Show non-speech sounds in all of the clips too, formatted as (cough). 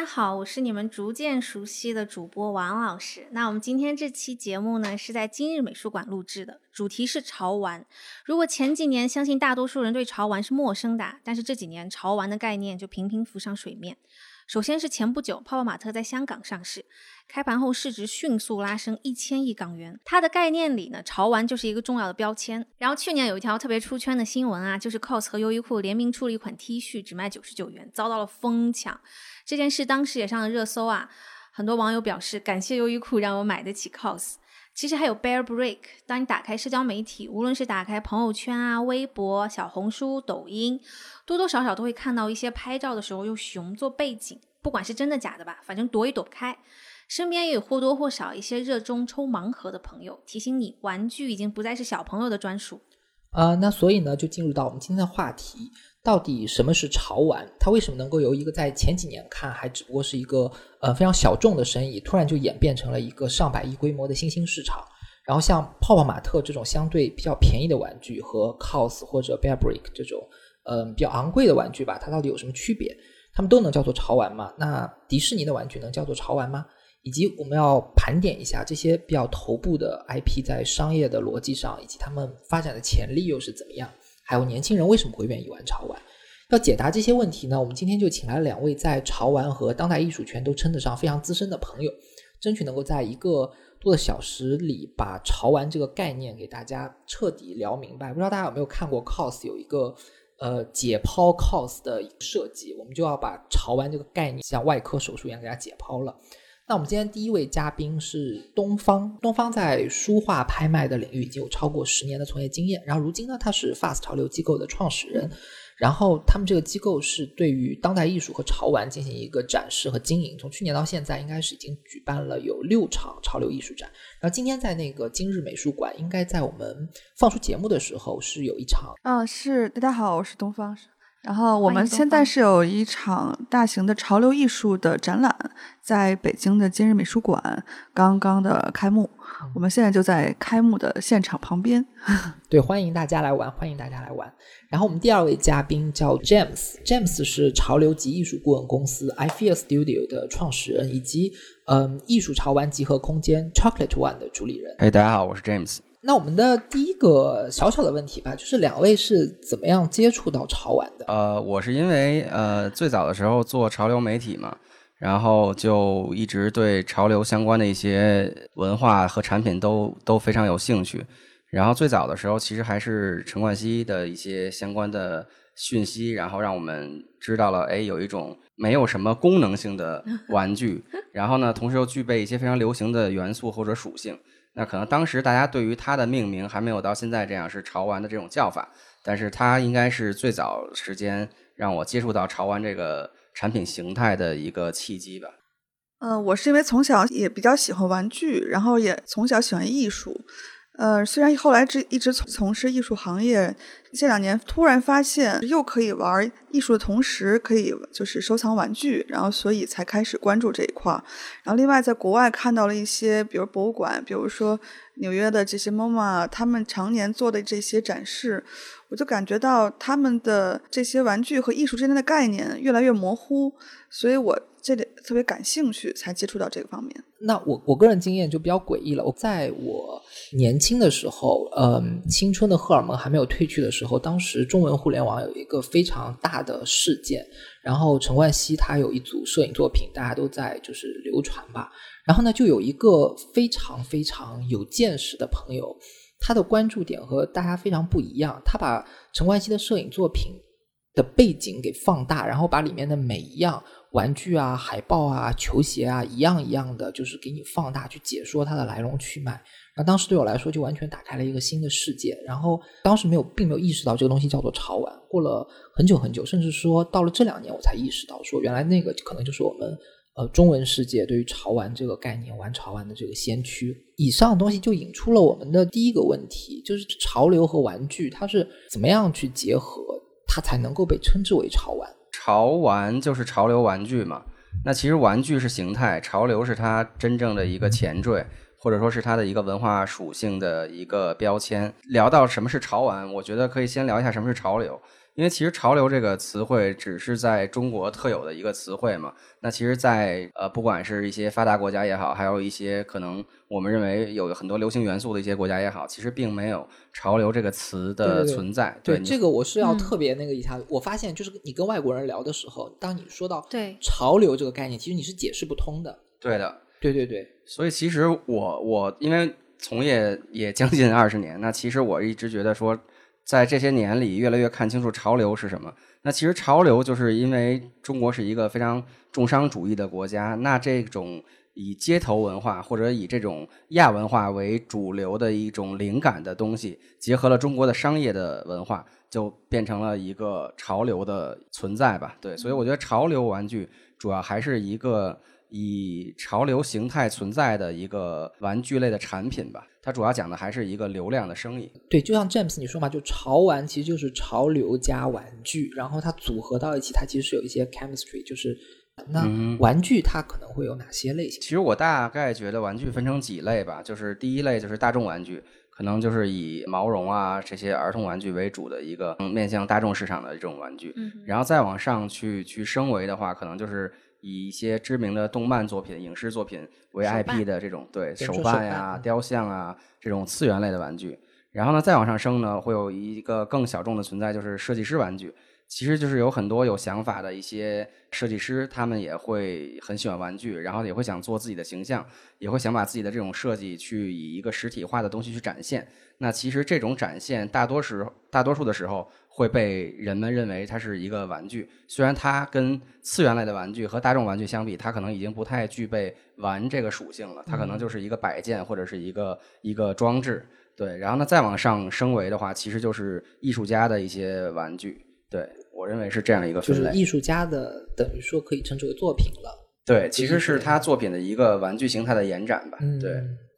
大家好，我是你们逐渐熟悉的主播王老师。那我们今天这期节目呢，是在今日美术馆录制的，主题是潮玩。如果前几年相信大多数人对潮玩是陌生的，但是这几年潮玩的概念就频频浮上水面。首先是前不久，泡泡玛特在香港上市，开盘后市值迅速拉升一千亿港元。它的概念里呢，潮玩就是一个重要的标签。然后去年有一条特别出圈的新闻啊，就是 COS 和优衣库联名出了一款 T 恤，只卖九十九元，遭到了疯抢。这件事当时也上了热搜啊，很多网友表示感谢优衣库让我买得起 COS。其实还有 Bear Break，当你打开社交媒体，无论是打开朋友圈啊、微博、小红书、抖音，多多少少都会看到一些拍照的时候用熊做背景，不管是真的假的吧，反正躲也躲不开。身边也有或多或少一些热衷抽盲盒的朋友，提醒你玩具已经不再是小朋友的专属。啊，那所以呢，就进入到我们今天的话题，到底什么是潮玩？它为什么能够由一个在前几年看还只不过是一个呃非常小众的生意，突然就演变成了一个上百亿规模的新兴市场？然后像泡泡玛特这种相对比较便宜的玩具和 COS 或者 Bear Brick 这种嗯比较昂贵的玩具吧，它到底有什么区别？它们都能叫做潮玩吗？那迪士尼的玩具能叫做潮玩吗？以及我们要盘点一下这些比较头部的 IP 在商业的逻辑上，以及他们发展的潜力又是怎么样？还有年轻人为什么会愿意玩潮玩？要解答这些问题呢，我们今天就请来了两位在潮玩和当代艺术圈都称得上非常资深的朋友，争取能够在一个多小时里把潮玩这个概念给大家彻底聊明白。不知道大家有没有看过 COS 有一个呃解剖 COS 的设计，我们就要把潮玩这个概念像外科手术一样给它解剖了。那我们今天第一位嘉宾是东方，东方在书画拍卖的领域已经有超过十年的从业经验，然后如今呢，他是 Fast 潮流机构的创始人，然后他们这个机构是对于当代艺术和潮玩进行一个展示和经营，从去年到现在应该是已经举办了有六场潮流艺术展，然后今天在那个今日美术馆，应该在我们放出节目的时候是有一场，嗯，是大家好，我是东方。然后我们现在是有一场大型的潮流艺术的展览，在北京的今日美术馆刚刚的开幕，我们现在就在开幕的现场旁边。(laughs) 对，欢迎大家来玩，欢迎大家来玩。然后我们第二位嘉宾叫 James，James 是潮流及艺术顾问公司 I Feel Studio 的创始人，以及嗯艺术潮玩集合空间 Chocolate One 的主理人。哎，大家好，我是 James。那我们的第一个小小的问题吧，就是两位是怎么样接触到潮玩的？呃，我是因为呃最早的时候做潮流媒体嘛，然后就一直对潮流相关的一些文化和产品都都非常有兴趣。然后最早的时候，其实还是陈冠希的一些相关的讯息，然后让我们知道了，哎，有一种没有什么功能性的玩具，(laughs) 然后呢，同时又具备一些非常流行的元素或者属性。那可能当时大家对于它的命名还没有到现在这样是潮玩的这种叫法，但是它应该是最早时间让我接触到潮玩这个产品形态的一个契机吧。嗯，我是因为从小也比较喜欢玩具，然后也从小喜欢艺术。呃，虽然后来这一直从从事艺术行业，这两年突然发现又可以玩艺术的同时，可以就是收藏玩具，然后所以才开始关注这一块儿。然后另外在国外看到了一些，比如博物馆，比如说纽约的这些 MoMA，他们常年做的这些展示，我就感觉到他们的这些玩具和艺术之间的概念越来越模糊，所以我。这里特别感兴趣，才接触到这个方面。那我我个人经验就比较诡异了。我在我年轻的时候，嗯，青春的荷尔蒙还没有褪去的时候，当时中文互联网有一个非常大的事件，然后陈冠希他有一组摄影作品，大家都在就是流传吧。然后呢，就有一个非常非常有见识的朋友，他的关注点和大家非常不一样。他把陈冠希的摄影作品的背景给放大，然后把里面的每一样。玩具啊、海报啊、球鞋啊，一样一样的，就是给你放大去解说它的来龙去脉。然后当时对我来说，就完全打开了一个新的世界。然后当时没有，并没有意识到这个东西叫做潮玩。过了很久很久，甚至说到了这两年，我才意识到，说原来那个可能就是我们呃中文世界对于潮玩这个概念、玩潮玩的这个先驱。以上东西就引出了我们的第一个问题，就是潮流和玩具它是怎么样去结合，它才能够被称之为潮玩。潮玩就是潮流玩具嘛，那其实玩具是形态，潮流是它真正的一个前缀，或者说是它的一个文化属性的一个标签。聊到什么是潮玩，我觉得可以先聊一下什么是潮流，因为其实潮流这个词汇只是在中国特有的一个词汇嘛。那其实在，呃，不管是一些发达国家也好，还有一些可能我们认为有很多流行元素的一些国家也好，其实并没有潮流这个词的存在。对你这个我是要特别那个一下，我发现就是你跟外国人聊的时候，当你说到对潮流这个概念，其实你是解释不通的。对的，对对对，所以其实我我因为从业也将近二十年，那其实我一直觉得说，在这些年里越来越看清楚潮流是什么。那其实潮流就是因为中国是一个非常重商主义的国家，那这种以街头文化或者以这种亚文化为主流的一种灵感的东西，结合了中国的商业的文化，就变成了一个潮流的存在吧。对，所以我觉得潮流玩具主要还是一个。以潮流形态存在的一个玩具类的产品吧，它主要讲的还是一个流量的生意。对，就像 James 你说嘛，就潮玩其实就是潮流加玩具，然后它组合到一起，它其实是有一些 chemistry，就是那玩具它可能会有哪些类型？其实我大概觉得玩具分成几类吧，就是第一类就是大众玩具，可能就是以毛绒啊这些儿童玩具为主的一个面向大众市场的这种玩具，嗯然后再往上去去升维的话，可能就是。以一些知名的动漫作品、影视作品为 IP 的这种对手办呀、雕像啊这种次元类的玩具，然后呢再往上升呢，会有一个更小众的存在，就是设计师玩具。其实就是有很多有想法的一些设计师，他们也会很喜欢玩具，然后也会想做自己的形象，也会想把自己的这种设计去以一个实体化的东西去展现。那其实这种展现，大多时大多数的时候会被人们认为它是一个玩具，虽然它跟次元类的玩具和大众玩具相比，它可能已经不太具备玩这个属性了，它可能就是一个摆件或者是一个一个装置。对，然后呢再往上升维的话，其实就是艺术家的一些玩具。对。我认为是这样一个分类，就是艺术家的，等于说可以称之为作品了。对，其实是他作品的一个玩具形态的延展吧。对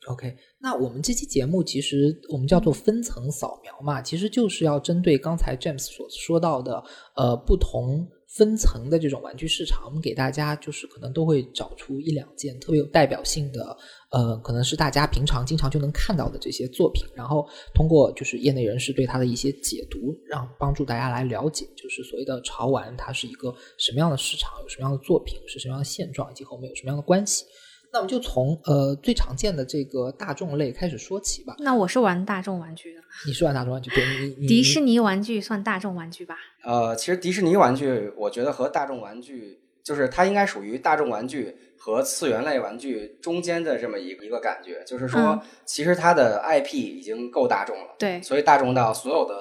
，OK。那我们这期节目其实我们叫做分层扫描嘛，其实就是要针对刚才 James 所说到的呃不同。分层的这种玩具市场，我们给大家就是可能都会找出一两件特别有代表性的，呃，可能是大家平常经常就能看到的这些作品，然后通过就是业内人士对它的一些解读，让帮助大家来了解，就是所谓的潮玩它是一个什么样的市场，有什么样的作品，是什么样的现状，以及和我们有什么样的关系。那我们就从呃最常见的这个大众类开始说起吧。那我是玩大众玩具的。你是玩大众玩具？对，(laughs) 你迪士尼玩具算大众玩具吧？呃，其实迪士尼玩具，我觉得和大众玩具，就是它应该属于大众玩具和次元类玩具中间的这么一一个感觉。就是说，其实它的 IP 已经够大众了。对。所以大众到所有的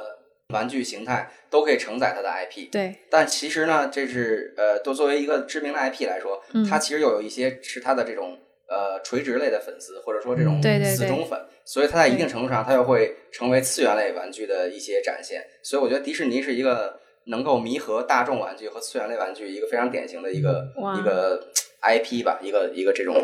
玩具形态都可以承载它的 IP。对。但其实呢，这是呃，都作为一个知名的 IP 来说，它其实又有一些是它的这种。呃，垂直类的粉丝，或者说这种死忠粉，所以它在一定程度上，它又会成为次元类玩具的一些展现。所以我觉得迪士尼是一个能够弥合大众玩具和次元类玩具一个非常典型的一个一个。IP 吧，一个一个这种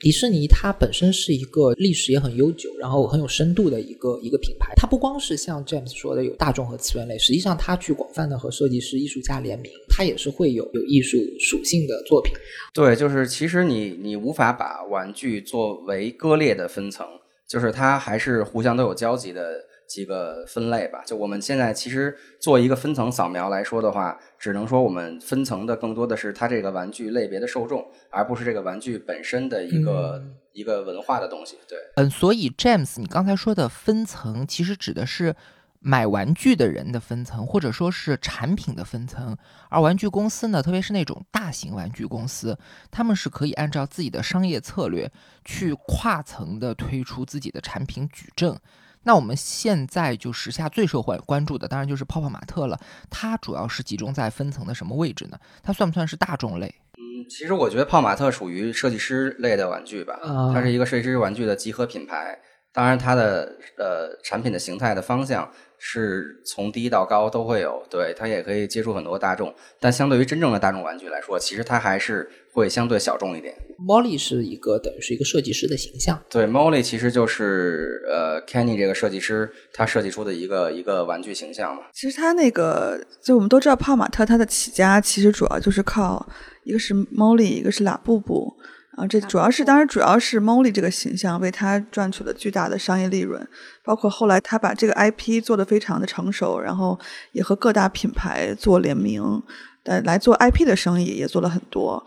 迪士尼，它本身是一个历史也很悠久，然后很有深度的一个一个品牌。它不光是像 James 说的有大众和次元类，实际上它去广泛的和设计师、艺术家联名，它也是会有有艺术属性的作品。对，就是其实你你无法把玩具作为割裂的分层，就是它还是互相都有交集的。几个分类吧，就我们现在其实做一个分层扫描来说的话，只能说我们分层的更多的是它这个玩具类别的受众，而不是这个玩具本身的一个一个文化的东西。对，嗯，所以 James，你刚才说的分层，其实指的是买玩具的人的分层，或者说是产品的分层。而玩具公司呢，特别是那种大型玩具公司，他们是可以按照自己的商业策略去跨层的推出自己的产品矩阵。那我们现在就时下最受关关注的，当然就是泡泡玛特了。它主要是集中在分层的什么位置呢？它算不算是大众类？嗯，其实我觉得泡玛特属于设计师类的玩具吧。它是一个设计师玩具的集合品牌。当然，它的呃产品的形态的方向是从低到高都会有。对，它也可以接触很多大众。但相对于真正的大众玩具来说，其实它还是。会相对小众一点。Molly 是一个等于是一个设计师的形象。对，Molly 其实就是呃，Kenny 这个设计师他设计出的一个一个玩具形象嘛。其实他那个，就我们都知道，泡玛特他的起家其实主要就是靠一个是 Molly，一个是拉布布。啊，这主要是当然主要是 Molly 这个形象为他赚取了巨大的商业利润，包括后来他把这个 IP 做得非常的成熟，然后也和各大品牌做联名，呃，来做 IP 的生意也做了很多。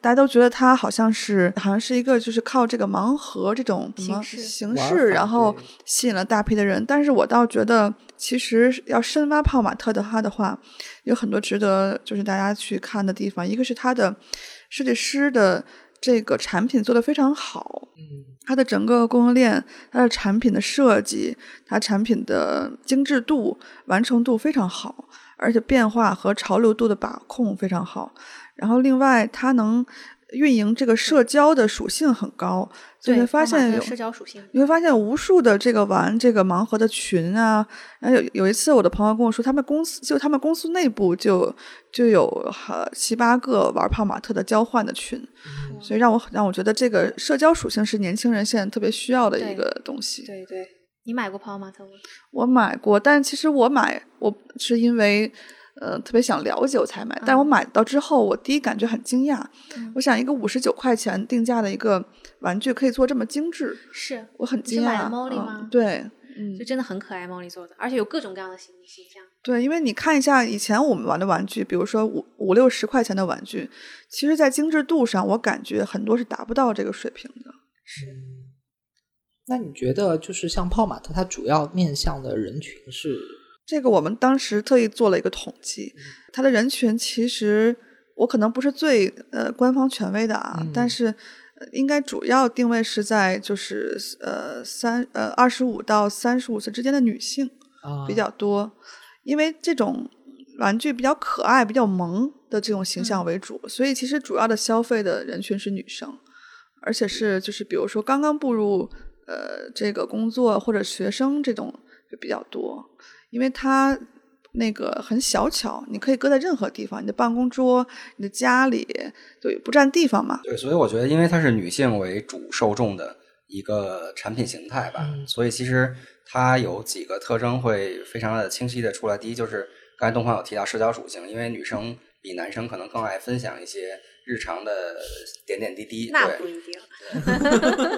大家都觉得他好像是好像是一个就是靠这个盲盒这种什么形式形式，然后吸引了大批的人。但是我倒觉得，其实要深挖泡玛特的他的话，有很多值得就是大家去看的地方。一个是他的设计师的这个产品做得非常好，嗯，它的整个供应链、它的产品的设计、它产品的精致度、完成度非常好，而且变化和潮流度的把控非常好。然后另外，它能运营这个社交的属性很高，就对，会发现有社交属性，你会发现无数的这个玩这个盲盒的群啊，然后有有一次我的朋友跟我说，他们公司就他们公司内部就就有呃七八个玩泡玛特的交换的群，所以让我让我觉得这个社交属性是年轻人现在特别需要的一个东西。对对。你买过泡玛特吗？我买过，但其实我买我是因为呃特别想了解我才买，但是我嗯买到之后，我第一感觉很惊讶，嗯我想一个五十九块钱定价的一个玩具可以做这么精致，是，我很惊讶。你是买了 Molly 嗯吗对，嗯就，真的很可爱，Molly 做的，而且有各种各样的形形象。对，因为你看一下以前我们玩的玩具，比如说五五六十块钱的玩具，其实在精致度上，我感觉很多是达不到这个水平的。是那你觉得就是像泡玛特，它主要面向的人群是？这个我们当时特意做了一个统计，它的人群其实我可能不是最呃官方权威的啊，但嗯是呃应该主要定位是在就是呃三呃二十五到三十五岁之间的女性啊。比较多，因为这种玩具比较可爱、比较萌的这种形象嗯。为主，所以其实主要的消费的人群是女生，而且是就是比如说刚刚步入呃这个工作或者学生这种就比较多，因为它那个很小巧，你可以搁在任何地方，你的办公桌、你的家里，对不占地方嘛。对，所以我觉得，因为它是女性为主受众的一个产品形态吧，嗯所以其实它有几个特征会非常的清晰的出来。第一就是刚才东方有提到社交属性，因为女生比男生可能更爱分享一些日常的点点滴滴，对那不一定，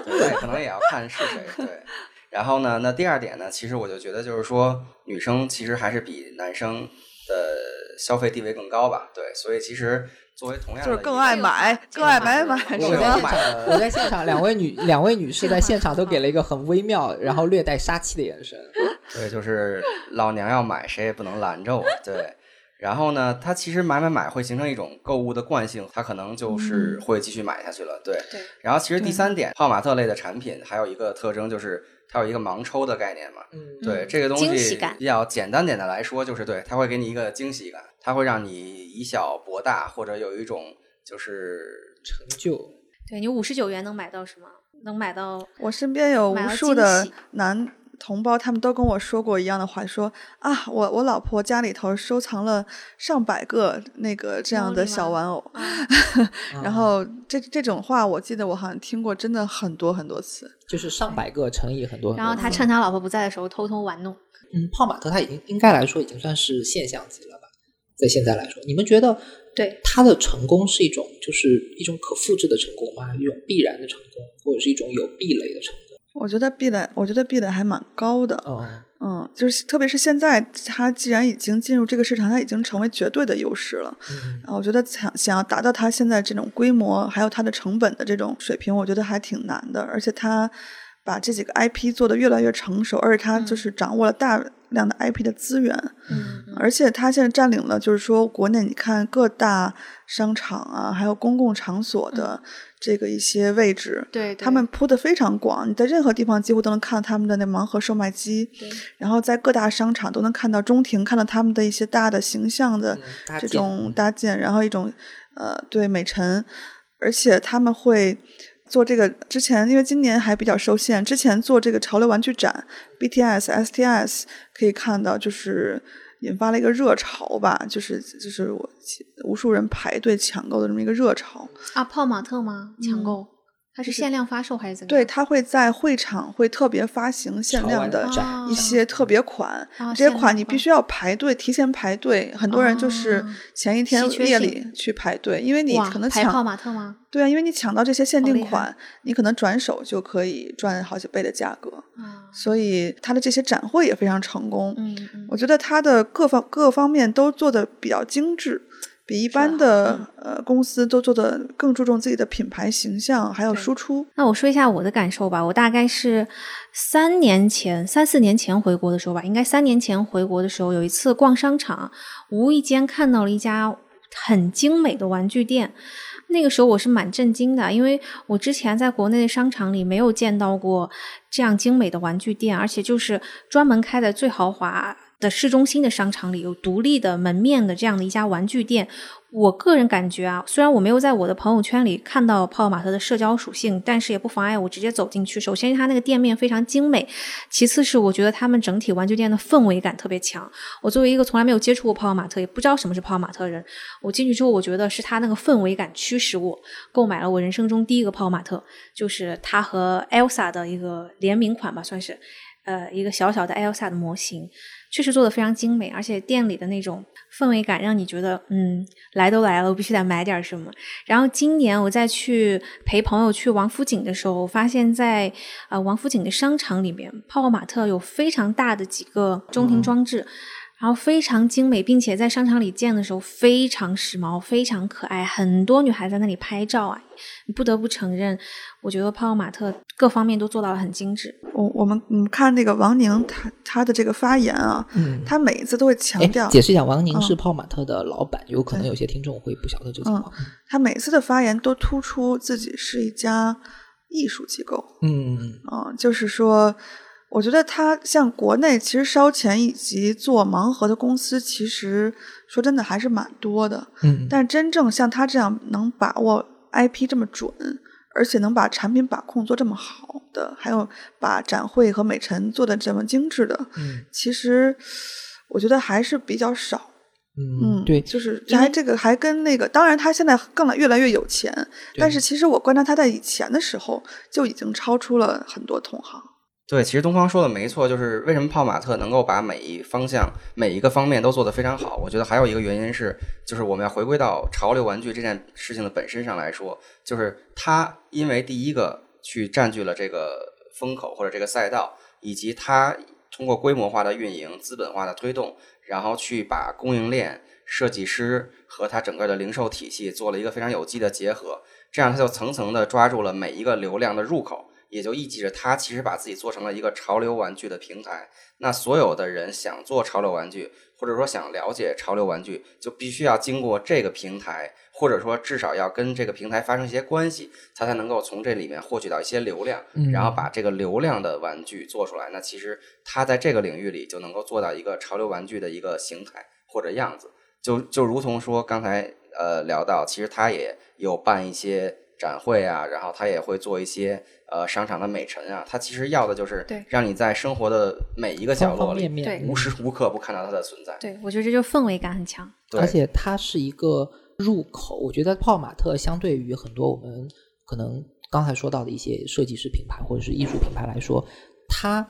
对，那可能也要看是谁。对，(laughs) 然后呢，那第二点呢，其实我就觉得就是说，女生其实还是比男生的消费地位更高吧。对，所以其实作为同样的就是更爱买，更爱买买我在现？买场，我在现场，两位女两位女士在现场都给了一个很微妙，然后略带杀气的眼神。(laughs) 对，就是老娘要买，谁也不能拦着我。对，然后呢，他其实买买买会形成一种购物的惯性，他可能就是会继续买下去了。对，对，然后其实第三点，泡玛特类的产品还有一个特征就是它有一个盲抽的概念嘛。嗯，对，嗯这个东西惊喜感比较简单点的来说，就是对，它会给你一个惊喜感，它会让你以小博大，或者有一种就是成就。对你五十九元能买到什么？能买到我身边有无数的男同胞，他们都跟我说过一样的话，说啊，我我老婆家里头收藏了上百个那个这样的小玩偶，啊然后这这种话，我记得我好像听过，真的很多很多次。就是上百个乘以很多很多然后他趁他老婆不在的时候偷偷玩弄。嗯，泡玛特他已经应该来说已经算是现象级了吧，在现在来说，你们觉得对他的成功是一种就是一种可复制的成功吗？一种必然的成功，或者是一种有壁垒的成功？我觉得壁垒，我觉得壁垒还蛮高的。哦，嗯，就是特别是现在，它既然已经进入这个市场，它已经成为绝对的优势了。嗯啊，我觉得想想要达到它现在这种规模，还有它的成本的这种水平，我觉得还挺难的。而且它把这几个 IP 做得越来越成熟，而且它就是掌握了大量的 IP 的资源，嗯，嗯而且它现在占领了，就是说国内你看各大商场啊，还有公共场所的这个一些位置，对，对。他们铺的非常广，你在任何地方几乎都能看到他们的那盲盒售卖机，然后在各大商场都能看到中庭，看到他们的一些大的形象的这建种搭建，然后一种呃对美陈，而且他们会做这个之前，因为今年还比较受限，之前做这个潮流玩具展 BTS、STS 可以看到就是。引发了一个热潮吧，就是就是我无数人排队抢购的这么一个热潮。啊，泡玛特吗？抢购它是限量发售还是怎么对，它会在会场会特别发行限量的一些特别款，哦这些款款你必须要排队，提前排队。很多人就是哦前一天夜里去排队，因为你可能抢泡抢玛特吗？对啊，因为你抢到这些限定款，你可能转手就可以赚好几倍的价格，啊，所以它的这些展会也非常成功。嗯嗯，我觉得它的各方各方面都做的比较精致，比一般的、嗯呃公司都做的更注重自己的品牌形象还有输出。那我说一下我的感受吧。我大概是三年前、三四年前回国的时候吧，应该三年前回国的时候，有一次逛商场，无意间看到了一家很精美的玩具店。那个时候我是蛮震惊的，因为我之前在国内的商场里没有见到过这样精美的玩具店，而且就是专门开在最豪华的市中心的商场里有独立的门面的这样的一家玩具店。我个人感觉啊，虽然我没有在我的朋友圈里看到泡泡玛特的社交属性，但是也不妨碍我直接走进去。首先，它那个店面非常精美；其次是我觉得他们整体玩具店的氛围感特别强。我作为一个从来没有接触过泡泡玛特，也不知道什么是泡泡玛特的人，我进去之后，我觉得是它那个氛围感驱使我购买了我人生中第一个泡泡玛特，就是它和 Elsa 的一个联名款吧，算是，呃，一个小小的 Elsa 的模型。确实做的非常精美，而且店里的那种氛围感让你觉得，嗯，来都来了，我必须得买点什么。然后今年我再去陪朋友去王府井的时候，我发现在呃王府井的商场里面，泡泡玛特有非常大的几个中庭装置。然后非常精美，并且在商场里见的时候非常时髦、非常可爱，很多女孩在那里拍照啊！你不得不承认，我觉得泡泡玛特各方面都做到了很精致。我我们嗯看那个王宁他他的这个发言啊，嗯，他每一次都会强哎调，解释一下，王宁嗯是泡泡玛特的老板，有可能有些听众会不晓得这个情况。他每次的发言都突出自己是一家艺术机构嗯，啊、就是说，我觉得他像国内其实烧钱以及做盲盒的公司，其实说真的还是蛮多的，嗯，但真正像他这样能把握 IP 这么准，而且能把产品把控做这么好的，还有把展会和美陈做的这么精致的，嗯其实我觉得还是比较少。嗯，对，就是还这个还跟那个，当然他现在更来越来越有钱，但是其实我观察他在以前的时候就已经超出了很多同行。对，其实东方说的没错，就是为什么泡玛特能够把每一方向、每一个方面都做得非常好。我觉得还有一个原因是，就是我们要回归到潮流玩具这件事情的本身上来说，就是它因为第一个去占据了这个风口或者这个赛道，以及它通过规模化的运营、资本化的推动，然后去把供应链、设计师和它整个的零售体系做了一个非常有机的结合，这样它就层层的抓住了每一个流量的入口。也就意味着它其实把自己做成了一个潮流玩具的平台。那所有的人想做潮流玩具，或者说想了解潮流玩具，就必须要经过这个平台，或者说至少要跟这个平台发生一些关系，他才能够从这里面获取到一些流量，嗯然后把这个流量的玩具做出来。那其实他在这个领域里就能够做到一个潮流玩具的一个形态或者样子。就就如同说刚才呃聊到，其实他也有办一些展会啊，然后他也会做一些呃商场的美陈啊，他其实要的就是对让你在生活的每一个角落里方面面对无时无刻不看到它的存在。对我觉得这就氛围感很强。对而且它是一个入口。我觉得泡玛特相对于很多我们可能刚才说到的一些设计师品牌或者是艺术品牌来说，它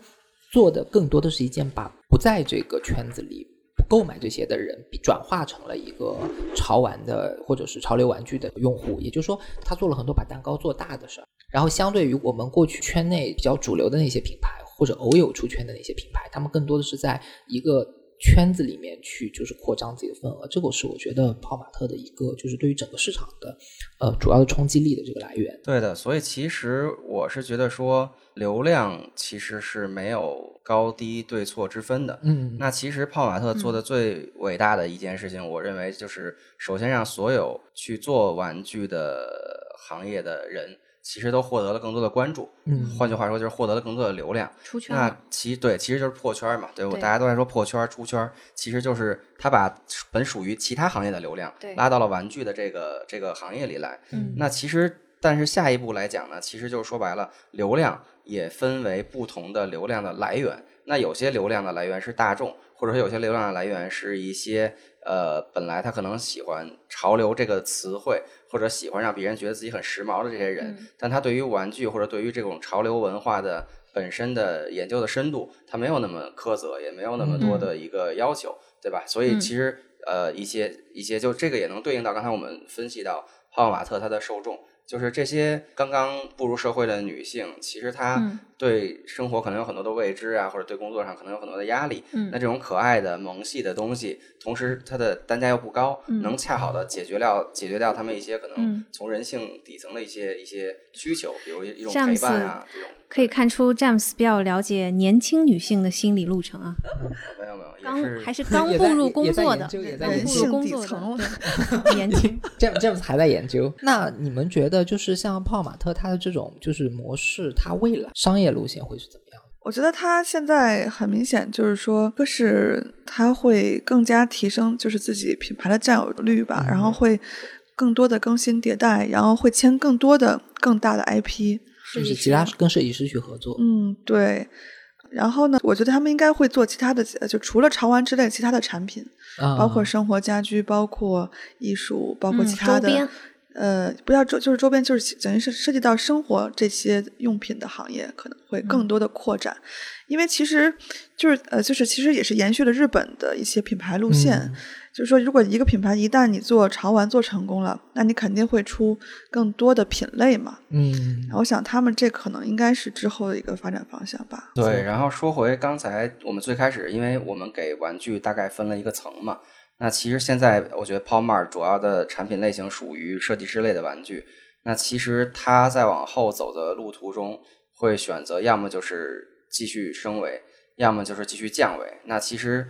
做的更多的是一件把不在这个圈子里。购买这些的人，转化成了一个潮玩的或者是潮流玩具的用户，也就是说，他做了很多把蛋糕做大的事儿。然后，相对于我们过去圈内比较主流的那些品牌，或者偶有出圈的那些品牌，他们更多的是在一个圈子里面去就是扩张自己的份额，这个是我觉得泡玛特的一个就是对于整个市场的呃主要的冲击力的这个来源。对的，所以其实我是觉得说，流量其实是没有高低对错之分的。嗯，那其实泡玛特做嗯的最伟大的一件事情，我认为就是首先让所有去做玩具的行业的人，其实都获得了更多的关注。嗯换句话说，就是获得了更多的流量。那出圈那，其对，其实就是破圈嘛，对我对大家都在说破圈、出圈，其实就是他把本属于其他行业的流量对拉到了玩具的这个这个行业里来。嗯那其实但是下一步来讲呢，其实就是说白了，流量也分为不同的流量的来源。那有些流量的来源是大众，或者说有些流量的来源是一些呃，本来他可能喜欢潮流这个词汇，或者喜欢让别人觉得自己很时髦的这些人，嗯但他对于玩具或者对于这种潮流文化的本身的研究的深度，他没有那么苛责，也没有那么多的一个要求，对吧？所以嗯其实呃，一些一些就这个也能对应到刚才我们分析到泡泡玛特它的受众。就是这些刚刚步入社会的女性，其实她对生活可能有很多的未知啊，或者对工作上可能有很多的压力。嗯那这种可爱的萌系的东西，同时它的单价又不高，嗯能恰好的解决掉解决掉他们一些可能嗯从人性底层的一些一些需求，比如一一种陪伴啊这种。可以看出詹姆斯比较了解年轻女性的心理路程啊，(laughs) 没有没有，刚也是还是 (laughs) 刚步入工作的，研究也在刚步入工作底层的，对 (laughs) 年轻。詹詹姆斯还在研究。那你们觉得，就是像泡玛特它的这种就是模式，它未来商业路线会是怎么样的？我觉得他现在很明显就是说，一个是他会更加提升就是自己品牌的占有率吧，然后会更多的更新迭代，然后会签更多的更大的 IP。就是其他跟设计师去合作。嗯，对。然后呢，我觉得他们应该会做其他的，呃就除了潮玩之类其他的产品，啊包括生活家居，包括艺术，包括嗯其他的，周边呃，不要周就是周边，就是等于是涉及到生活这些用品的行业，可能会更多的扩展。因为其实就是呃，就是其实也是延续了日本的一些品牌路线。嗯就是说，如果一个品牌一旦你做潮玩做成功了，那你肯定会出更多的品类嘛。嗯我想他们这可能应该是之后的一个发展方向吧。对，然后说回刚才我们最开始，因为我们给玩具大概分了一个层嘛，那其实现在我觉得 p o m a r 主要的产品类型属于设计师类的玩具，那其实它在往后走的路途中会选择要么就是继续升维，要么就是继续降维。那其实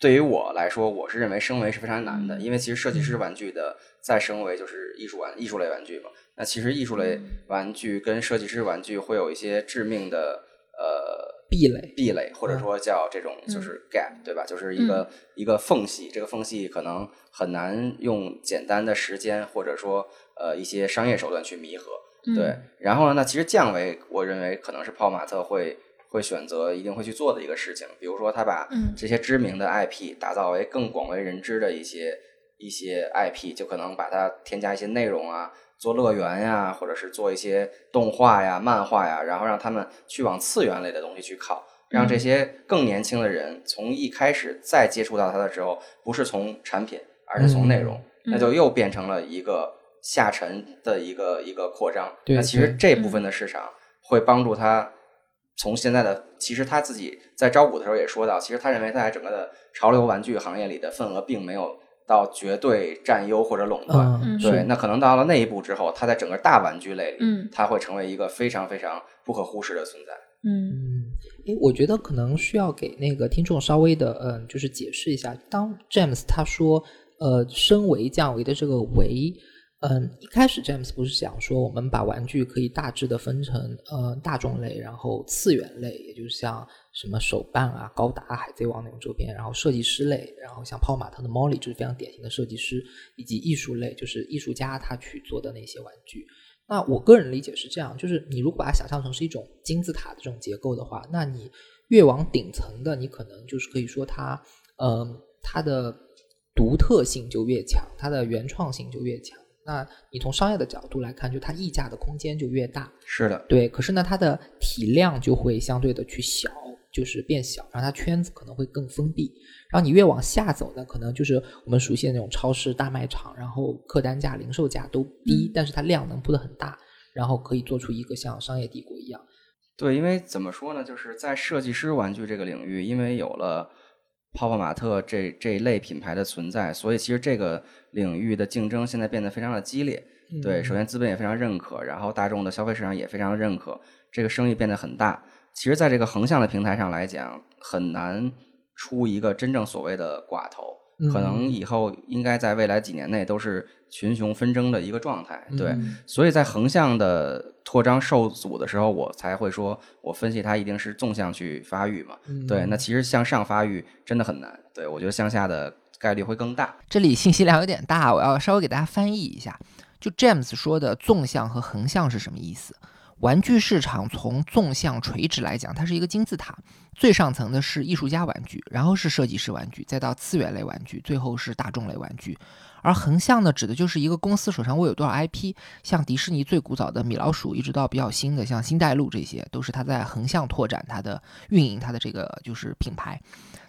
对于我来说，我是认为升维是非常难的，因为其实设计师玩具的再升维就是艺术玩艺术类玩具嘛。那其实艺术类玩具跟设计师玩具会有一些致命的呃壁垒壁垒，或者说叫这种就是 gap，、对吧？就是一个、一个缝隙，这个缝隙可能很难用简单的时间或者说呃一些商业手段去弥合。对，然后呢，那其实降维，我认为可能是泡马特会会选择一定会去做的一个事情，比如说他把嗯。这些知名的 IP 打造为更广为人知的一些一些 IP，就可能把它添加一些内容啊，做乐园呀，或者是做一些动画呀、漫画呀，然后让他们去往次元类的东西去靠，让这些更年轻的人从一开始再接触到它的时候，不是从产品，而是从内容，那就又变成了一个下沉的一个一个扩张。那其实这部分的市场会帮助他从现在的，其实他自己在招股的时候也说到，其实他认为他在整个的潮流玩具行业里的份额并没有到绝对占优或者垄断。嗯，对，那可能到了那一步之后，它在整个大玩具类里，嗯它会成为一个非常非常不可忽视的存在。嗯嗯，诶，我觉得可能需要给那个听众稍微的，嗯，就是解释一下，当 James 他说，呃，升维降维的这个维，嗯，一开始 James 不是想说，我们把玩具可以大致的分成，呃，大众类，然后次元类，也就是像什么手办啊、高达、海贼王那种周边，然后设计师类，然后像泡玛特的 Molly 就是非常典型的设计师，以及艺术类，就是艺术家他去做的那些玩具。那我个人理解是这样，就是你如果把它想象成是一种金字塔的这种结构的话，那你越往顶层的，你可能就是可以说它，嗯、它的独特性就越强，它的原创性就越强。那你从商业的角度来看，就它溢价的空间就越大。是的，对，可是呢，它的体量就会相对的去小，就是变小，然后它圈子可能会更封闭。然后你越往下走呢，可能就是我们熟悉的那种超市、大卖场，然后客单价、零售价都低，但是它量能铺的很大，然后可以做出一个像商业帝国一样。对，因为怎么说呢，就是在设计师玩具这个领域，因为有了泡泡玛特这这一类品牌的存在，所以其实这个领域的竞争现在变得非常的激烈。对，首先资本也非常认可，然后大众的消费市场也非常认可，这个生意变得很大。其实，在这个横向的平台上来讲，很难出一个真正所谓的寡头，可能以后应该在未来几年内都是群雄纷争的一个状态。对，嗯所以在横向的扩张受阻的时候，我才会说，我分析它一定是纵向去发育嘛。对，那其实向上发育真的很难。对我觉得向下的概率会更大。这里信息量有点大，我要稍微给大家翻译一下。就 James 说的纵向和横向是什么意思？玩具市场从纵向垂直来讲，它是一个金字塔，最上层的是艺术家玩具，然后是设计师玩具，再到次元类玩具，最后是大众类玩具。而横向呢，指的就是一个公司手上握有多少 IP，像迪士尼最古早的米老鼠，一直到比较新的像星黛露，这些都是它在横向拓展它的运营它的这个就是品牌。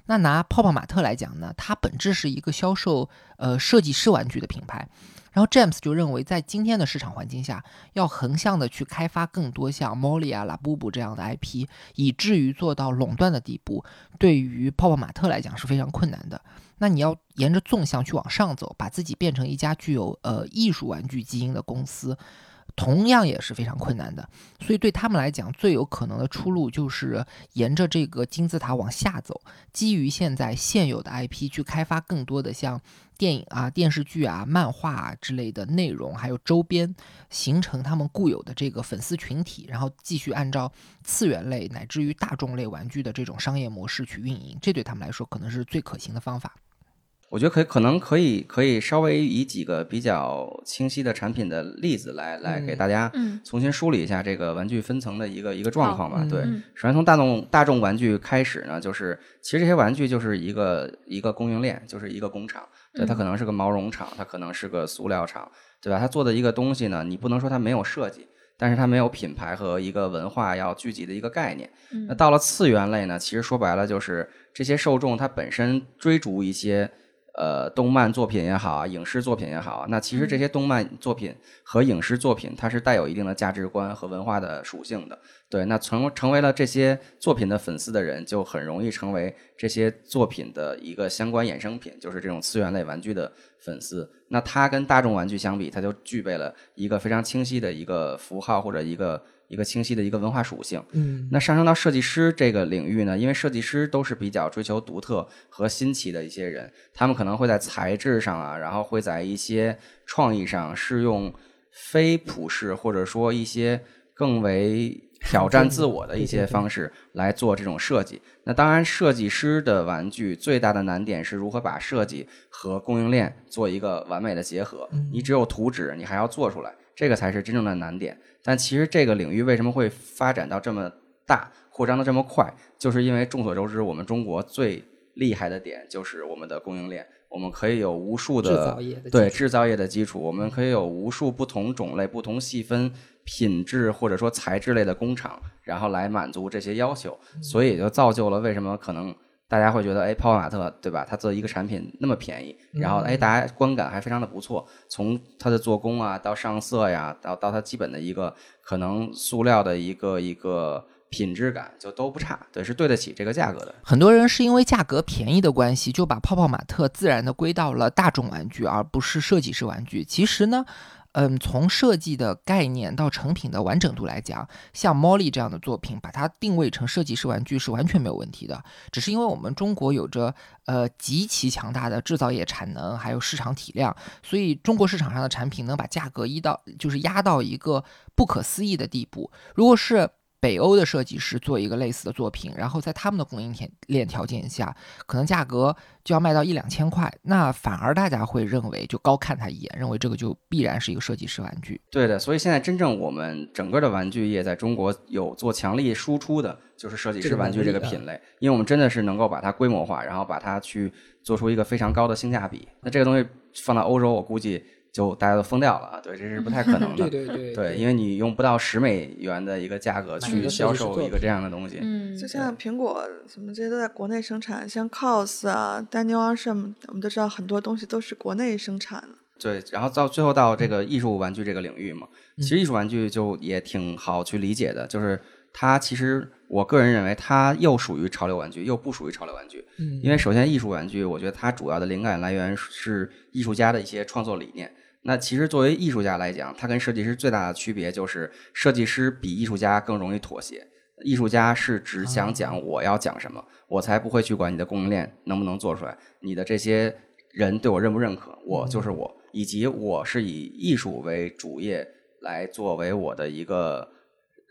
那拿泡泡玛特来讲呢，它本质是一个销售呃设计师玩具的品牌。然后 James 就认为，在今天的市场环境下，要横向的去开发更多像 Molly 啊、拉布布这样的 IP，以至于做到垄断的地步，对于泡泡玛特来讲是非常困难的。那你要沿着纵向去往上走，把自己变成一家具有呃艺术玩具基因的公司。同样也是非常困难的，所以对他们来讲，最有可能的出路就是沿着这个金字塔往下走，基于现在现有的 IP 去开发更多的像电影啊、电视剧啊、漫画啊之类的内容，还有周边，形成他们固有的这个粉丝群体，然后继续按照次元类乃至于大众类玩具的这种商业模式去运营，这对他们来说可能是最可行的方法。我觉得可以，可能可以，可以稍微以几个比较清晰的产品的例子来来给大家重新梳理一下这个玩具分层的一个一个状况吧。对，首先从大众大众玩具开始呢，就是其实这些玩具就是一个一个供应链，就是一个工厂。对，它可能是个毛绒厂，它可能是个塑料厂，对吧？它做的一个东西呢，你不能说它没有设计，但是它没有品牌和一个文化要聚集的一个概念。那到了次元类呢，其实说白了就是这些受众它本身追逐一些。呃，动漫作品也好，影视作品也好，那其实这些动漫作品和影视作品，它是带有一定的价值观和文化的属性的。对，那成成为了这些作品的粉丝的人，就很容易成为这些作品的一个相关衍生品，就是这种次元类玩具的粉丝。那它跟大众玩具相比，它就具备了一个非常清晰的一个符号或者一个。一个清晰的一个文化属性，嗯，那上升到设计师这个领域呢，因为设计师都是比较追求独特和新奇的一些人，他们可能会在材质上啊，然后会在一些创意上是用非普世或者说一些更为挑战自我的一些方式来做这种设计。那当然，设计师的玩具最大的难点是如何把设计和供应链做一个完美的结合。你只有图纸，你还要做出来，这个才是真正的难点。但其实这个领域为什么会发展到这么大，扩张的这么快，就是因为众所周知，我们中国最厉害的点就是我们的供应链，我们可以有无数的对制造业的基础，我们可以有无数不同种类、不同细分品质或者说材质类的工厂，然后来满足这些要求，所以就造就了为什么可能。大家会觉得，哎，泡泡玛特，对吧？它做一个产品那么便宜，然后，哎，大家观感还非常的不错。从它的做工啊，到上色呀，到到它基本的一个可能塑料的一个一个品质感，就都不差，对，是对得起这个价格的。很多人是因为价格便宜的关系，就把泡泡玛特自然的归到了大众玩具，而不是设计师玩具。其实呢。嗯，从设计的概念到成品的完整度来讲，像 Molly 这样的作品，把它定位成设计师玩具是完全没有问题的。只是因为我们中国有着呃极其强大的制造业产能，还有市场体量，所以中国市场上的产品能把价格一到就是压到一个不可思议的地步。如果是北欧的设计师做一个类似的作品，然后在他们的供应链条件下，可能价格就要卖到一两千块，那反而大家会认为就高看他一眼，认为这个就必然是一个设计师玩具。对的，所以现在真正我们整个的玩具业在中国有做强力输出的，就是设计师玩具这个品类，因为我们真的是能够把它规模化，然后把它去做出一个非常高的性价比。那这个东西放到欧洲，我估计。就大家都疯掉了啊！对，这是不太可能的。(laughs) 对对对，对，因为你用不到十美元的一个价格去销售一个这样的东西。嗯，就像苹果什么这些都在国内生产，像 COS 啊、Daniel a r s h a m 我们都知道很多东西都是国内生产的。对，然后到最后到这个艺术玩具这个领域嘛，其实艺术玩具就也挺好去理解的，就是它其实我个人认为它又属于潮流玩具，又不属于潮流玩具。嗯，因为首先艺术玩具，我觉得它主要的灵感来源是艺术家的一些创作理念。那其实作为艺术家来讲，他跟设计师最大的区别就是，设计师比艺术家更容易妥协。艺术家是只想讲我要讲什么，我才不会去管你的供应链能不能做出来，你的这些人对我认不认可，我就是我，以及我是以艺术为主业来作为我的一个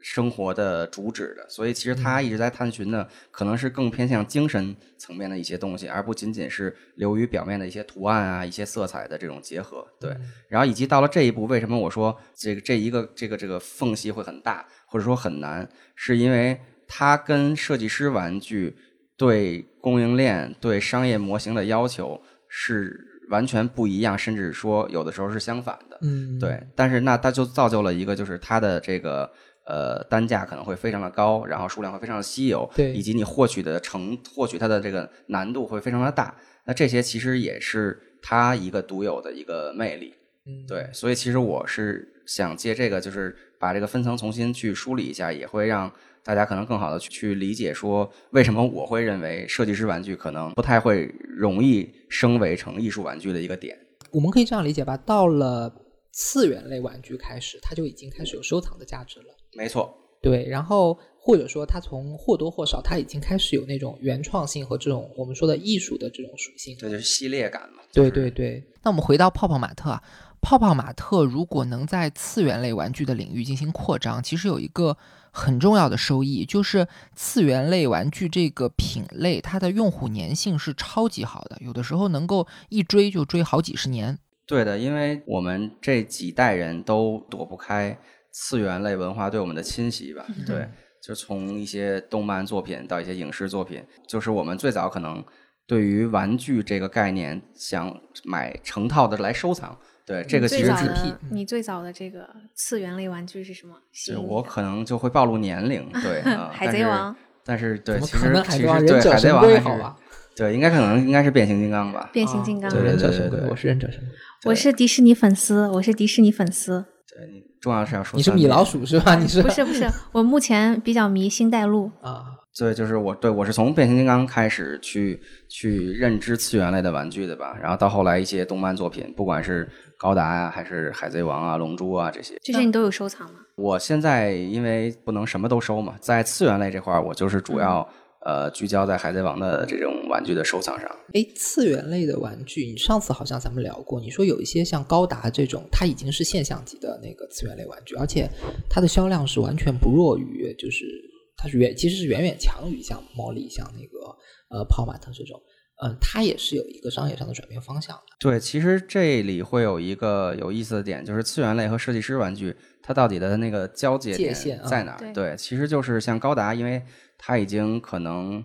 生活的主旨的，所以其实他一直在探寻的可能是更偏向精神层面的一些东西，而不仅仅是流于表面的一些图案啊、一些色彩的这种结合。对，然后以及到了这一步，为什么我说这个这一个这个这个缝隙会很大，或者说很难，是因为它跟设计师玩具对供应链、对商业模型的要求是完全不一样，甚至说有的时候是相反的。嗯，对，但是那它就造就了一个，就是它的这个呃单价可能会非常的高，然后数量会非常的稀有，对以及你获取的成获取它的这个难度会非常的大。那这些其实也是它一个独有的一个魅力。嗯，对，所以其实我是想借这个，就是把这个分层重新去梳理一下，也会让大家可能更好的去去理解说，为什么我会认为设计师玩具可能不太会容易升为成艺术玩具的一个点。我们可以这样理解吧，到了次元类玩具开始，它就已经开始有收藏的价值了。没错，对，然后或者说它从或多或少，它已经开始有那种原创性和这种我们说的艺术的这种属性。这就是系列感嘛。对就是对对，那我们回到泡泡玛特啊，泡泡玛特如果能在次元类玩具的领域进行扩张，其实有一个很重要的收益，就是次元类玩具这个品类，它的用户粘性是超级好的，有的时候能够一追就追好几十年。对的，因为我们这几代人都躲不开次元类文化对我们的侵袭吧。对，就从一些动漫作品到一些影视作品，就是我们最早可能对于玩具这个概念，想买成套的来收藏。对，这个其实是的你最早的这个次元类玩具是什么？吸就引你的我可能就会暴露年龄，对，(laughs) 啊海贼王，但是对，其实海贼王其实对海贼王还好吧？对，应该可能应该是变形金刚吧。变形金刚。对对忍者神龟，对对我是忍者神龟。我是迪士尼粉丝，我是迪士尼粉丝。对，你重要是要说你是米老鼠是吧？你是不是不是，我目前比较迷星黛露。(laughs) 啊？对，就是我对我是从变形金刚开始去去认知次元类的玩具的吧，然后到后来一些动漫作品，不管是高达呀、还是海贼王啊、龙珠啊这些，这些你都有收藏吗？我现在因为不能什么都收嘛，在次元类这块儿，我就是主要、呃聚焦在海贼王的这种玩具的收藏上。哎，次元类的玩具，你上次好像咱们聊过，你说有一些像高达这种，它已经是现象级的那个次元类玩具，而且它的销量是完全不弱于，就是它是远，其实是远远强于像毛利、像那个呃泡玛特这种，嗯、它也是有一个商业上的转变方向的。对，其实这里会有一个有意思的点，就是次元类和设计师玩具，它到底的那个交界点界限啊在哪儿？对对，其实就是像高达，因为它已经可能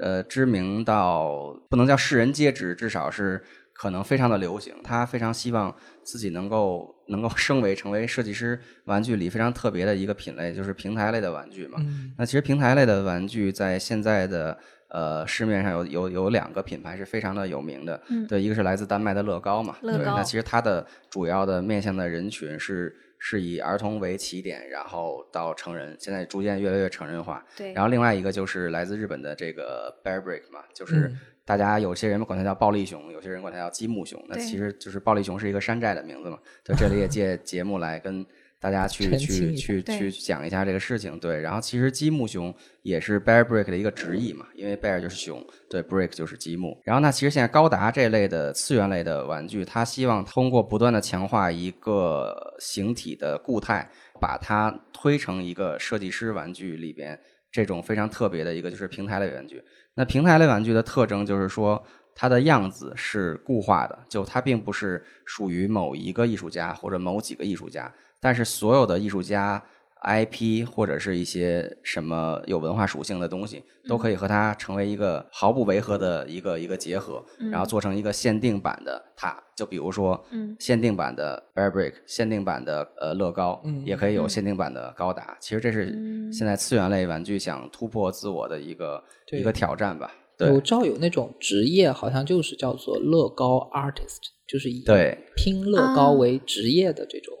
呃知名到不能叫世人皆知，至少是可能非常的流行。他非常希望自己能够能够升为成为设计师玩具里非常特别的一个品类，就是平台类的玩具嘛。嗯那其实平台类的玩具在现在的呃市面上有有有两个品牌是非常的有名的，嗯对，一个是来自丹麦的乐高嘛，对，乐高那其实它的主要的面向的人群是是以儿童为起点，然后到成人，现在逐渐越来越成人化。对，然后另外一个就是来自日本的这个 Bear Brick 嘛，就是嗯大家有些人管它叫暴力熊，有些人管它叫积木熊。那其实就是暴力熊是一个山寨的名字嘛。对，这里也借节目来跟大家去去去去讲一下这个事情。对，然后其实积木熊也是 Bear Brick 的一个直译嘛，因为 Bear 就是熊，对，Brick 就是积木。然后那其实现在高达这类的次元类的玩具，它希望通过不断的强化一个形体的固态，把它推成一个设计师玩具里边这种非常特别的一个就是平台类玩具。那平台类玩具的特征就是说，它的样子是固化的，就它并不是属于某一个艺术家或者某几个艺术家，但是所有的艺术家。IP 或者是一些什么有文化属性的东西，都可以和它成为一个毫不违和的一个一个结合，然后做成一个限定版的它。就比如说，嗯限定版的 Bear Brick，限定版的呃乐高，嗯也可以有嗯限定版的高达。其实这是嗯现在次元类玩具想突破自我的一个一个挑战吧。我对知道有那种职业，好像就是叫做乐高 artist，就是以对拼乐高啊为职业的这种，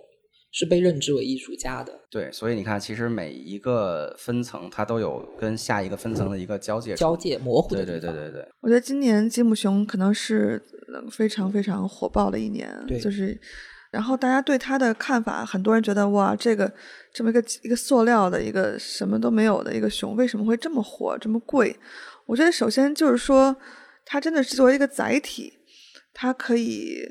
是被认知为艺术家的对，所以你看，其实每一个分层它都有跟下一个分层的一个交界交。界模糊的对。对对对对，我觉得今年积木熊可能是呃非常非常火爆的一年，对就是，然后大家对它的看法，很多人觉得哇，这个这么一个一个塑料的一个什么都没有的一个熊，为什么会这么火这么贵？我觉得首先就是说，它真的是作为一个载体，它可以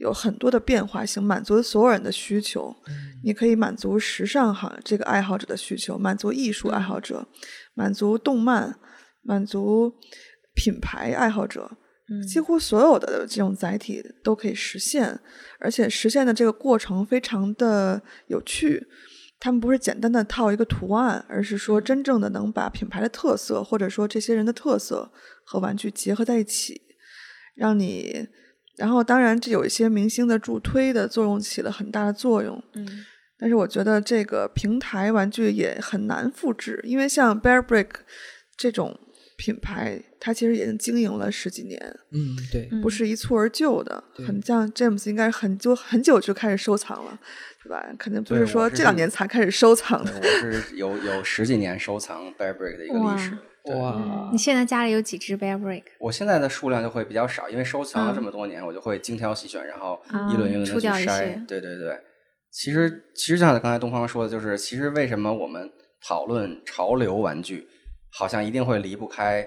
有很多的变化性，满足所有人的需求。你可以满足时尚哈这个爱好者的需求，满足艺术爱好者，满足动漫，满足品牌爱好者。嗯几乎所有的这种载体都可以实现，而且实现的这个过程非常的有趣。他们不是简单的套一个图案，而是说真正的能把品牌的特色，或者说这些人的特色和玩具结合在一起，让你。然后，当然，这有一些明星的助推的作用起了很大的作用。嗯但是我觉得这个平台玩具也很难复制，因为像 Bear Brick 这种品牌，它其实已经经营了十几年，嗯，对，嗯不是一蹴而就的。对很像 James 应该是很久很久就开始收藏了，对吧？肯定不是说这两年才开始收藏的。我是有有十几年收藏 Bear Brick 的一个历史哇。对你，现在家里有几只 Bear Brick？我现在的数量就会比较少，因为收藏了嗯这么多年，我就会精挑细选，然后啊一轮一轮的去筛。对对对，其实其实像刚才东方说的，就是其实为什么我们讨论潮流玩具，好像一定会离不开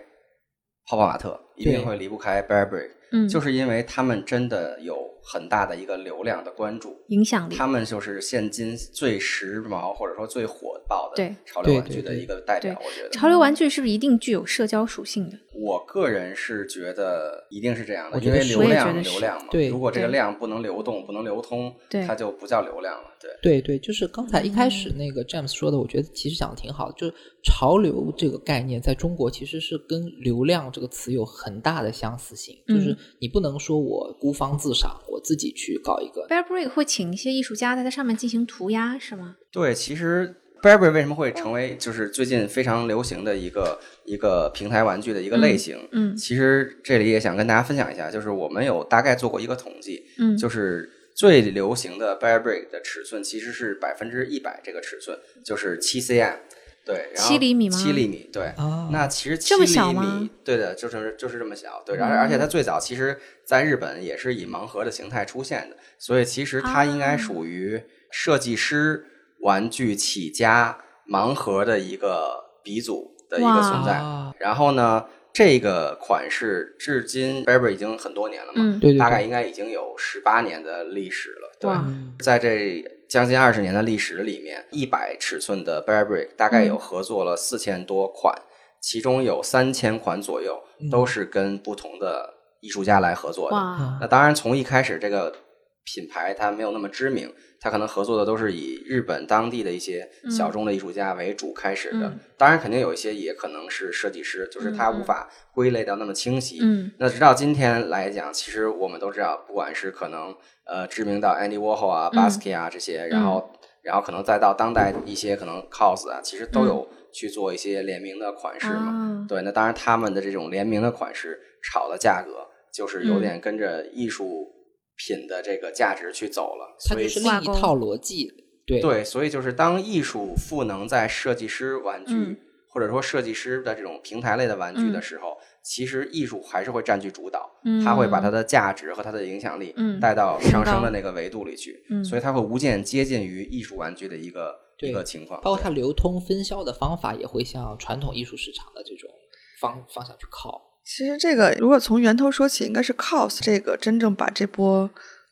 泡泡玛特，一定会离不开 Bear Brick，嗯，就是因为他们真的有很大的一个流量的关注。影响力。他们就是现今最时髦或者说最火爆的对潮流玩具的一个代表，我觉得。潮流玩具是不是一定具有社交属性的？我个人是觉得一定是这样的，我觉得是因为流量流量嘛，对如果这个量不能流动、不能流通，对它就不叫流量了。对，对对，就是刚才一开始那个 James 说的，我觉得其实讲的挺好的，就是潮流这个概念在中国其实是跟流量这个词有很大的相似性，就是嗯你不能说我孤芳自赏，我自己去搞一个 Bear Brick 会请一些艺术家在它上面进行涂鸦，是吗？对，其实 Burberry 为什么会成为就是最近非常流行的一个一个平台玩具的一个类型？嗯其实这里也想跟大家分享一下，就是我们有大概做过一个统计，嗯，就是最流行的 Burberry 的尺寸其实是百分之一百这个尺寸，就是七 cm，对，然后七厘米吗？七厘米，对。哦，那其实七这么厘米小吗，对的，就是就是这么小，对，嗯。而而且它最早其实在日本也是以盲盒的形态出现的，所以其实它应该啊。属于设计师玩具起家盲盒的一个鼻祖的一个存在。啊然后呢，这个款式至今 Burberry 已经很多年了嘛，嗯。对对对，大概应该已经有十八年的历史了。对，在这将近二十年的历史里面，一百尺寸的 Burberry 大概有合作了四千多款，其中有三千款左右都是跟不同的艺术家来合作的。哇，那当然，从一开始这个品牌它没有那么知名，它可能合作的都是以日本当地的一些小众的艺术家为主开始的。嗯当然，肯定有一些也可能是设计师，就是他嗯嗯无法归类到那么清晰。嗯那直到今天来讲，其实我们都知道，不管是可能呃知名到 Andy Warhol 啊、嗯。Basquiat 啊这些，然后然后可能再到当代一些可能 COS 啊，其实都有去做一些联名的款式嘛。啊。对，那当然他们的这种联名的款式炒的价格，就是有嗯。点跟着艺术品的这个价值去走了，所以它就是另一套逻辑，对。对，所以就是当艺术赋能在设计师玩具、嗯。或者说设计师的这种平台类的玩具的嗯。时候，其实艺术还是会占据主导，嗯它会把它的价值和它的影响力嗯带到上升的那个维度里去，嗯所以它会无限接近于艺术玩具的一个一个情况。包括它流通分销的方法也会向传统艺术市场的这种方方向去靠。其实这个如果从源头说起，应该是 COS 这个真正把这波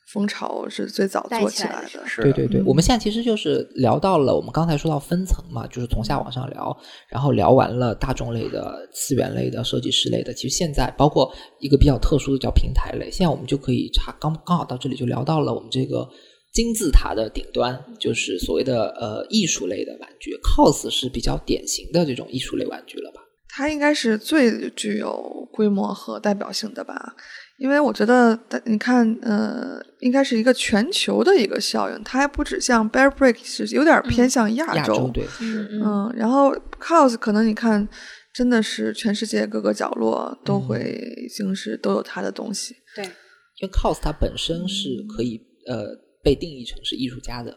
风潮是最早做起来的来的。是对对对，嗯我们现在其实就是聊到了我们刚才说到分层嘛，就是从下往上聊，然后聊完了大众类的、次元类的、设计师类的，其实现在包括一个比较特殊的叫平台类，现在我们就可以查刚刚好到这里就聊到了我们这个金字塔的顶端，就是所谓的呃艺术类的玩具，cos 是比较典型的这种艺术类玩具了吧？它应该是最具有规模和代表性的吧，因为我觉得，你看，呃，应该是一个全球的一个效应，它还不止像 Bear Break 是有点偏向亚洲，亚洲对，嗯嗯嗯，然后 COS 可能你看，真的是全世界各个角落都嗯。会已经是都有它的东西。对，因为 cos 它本身是可以呃被定义成是艺术家的，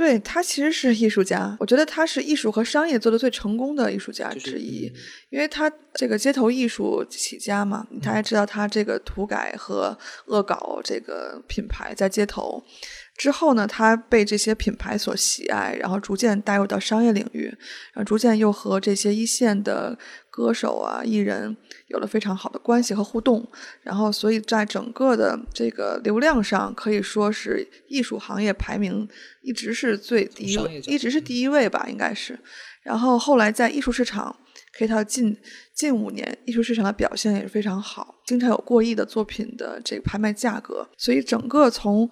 对他其实是艺术家，我觉得他是艺术和商业做的最成功的艺术家之一，嗯。因为他这个街头艺术起家嘛，大家知道他这个涂改和恶搞这个品牌在街头。之后呢，他被这些品牌所喜爱，然后逐渐带入到商业领域，然后逐渐又和这些一线的歌手啊、艺人有了非常好的关系和互动，然后所以在整个的这个流量上，可以说是艺术行业排名一直是最第一一直是第一位吧，应该是。然后后来在艺术市场，可以到近近五年，艺术市场的表现也是非常好，经常有过亿的作品的这个拍卖价格，所以整个从名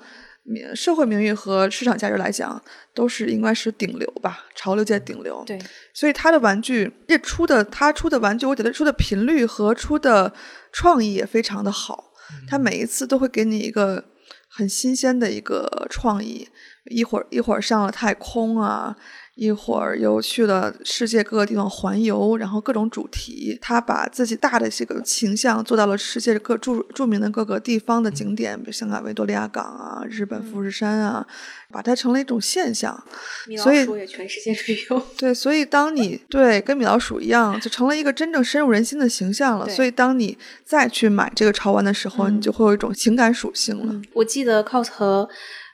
社会名誉和市场价值来讲，都是应该是顶流吧，潮流界顶流。对，所以他的玩具这出的他出的玩具，我觉得出的频率和出的创意也非常的好。他每一次都会给你一个很新鲜的一个创意，一会儿一会儿上了太空啊，一会儿又去了世界各个地方环游，然后各种主题，他把自己大的这个形象做到了世界各著著名的各个地方的景点，比如香港维多利亚港啊，日本富士山啊，把它成了一种现象。米所以老鼠也全世界旅游。对，所以当你 (laughs) 对跟米老鼠一样，就成了一个真正深入人心的形象了。所以当你再去买这个潮玩的时候，你嗯就会有一种情感属性了。嗯，我记得 COS 和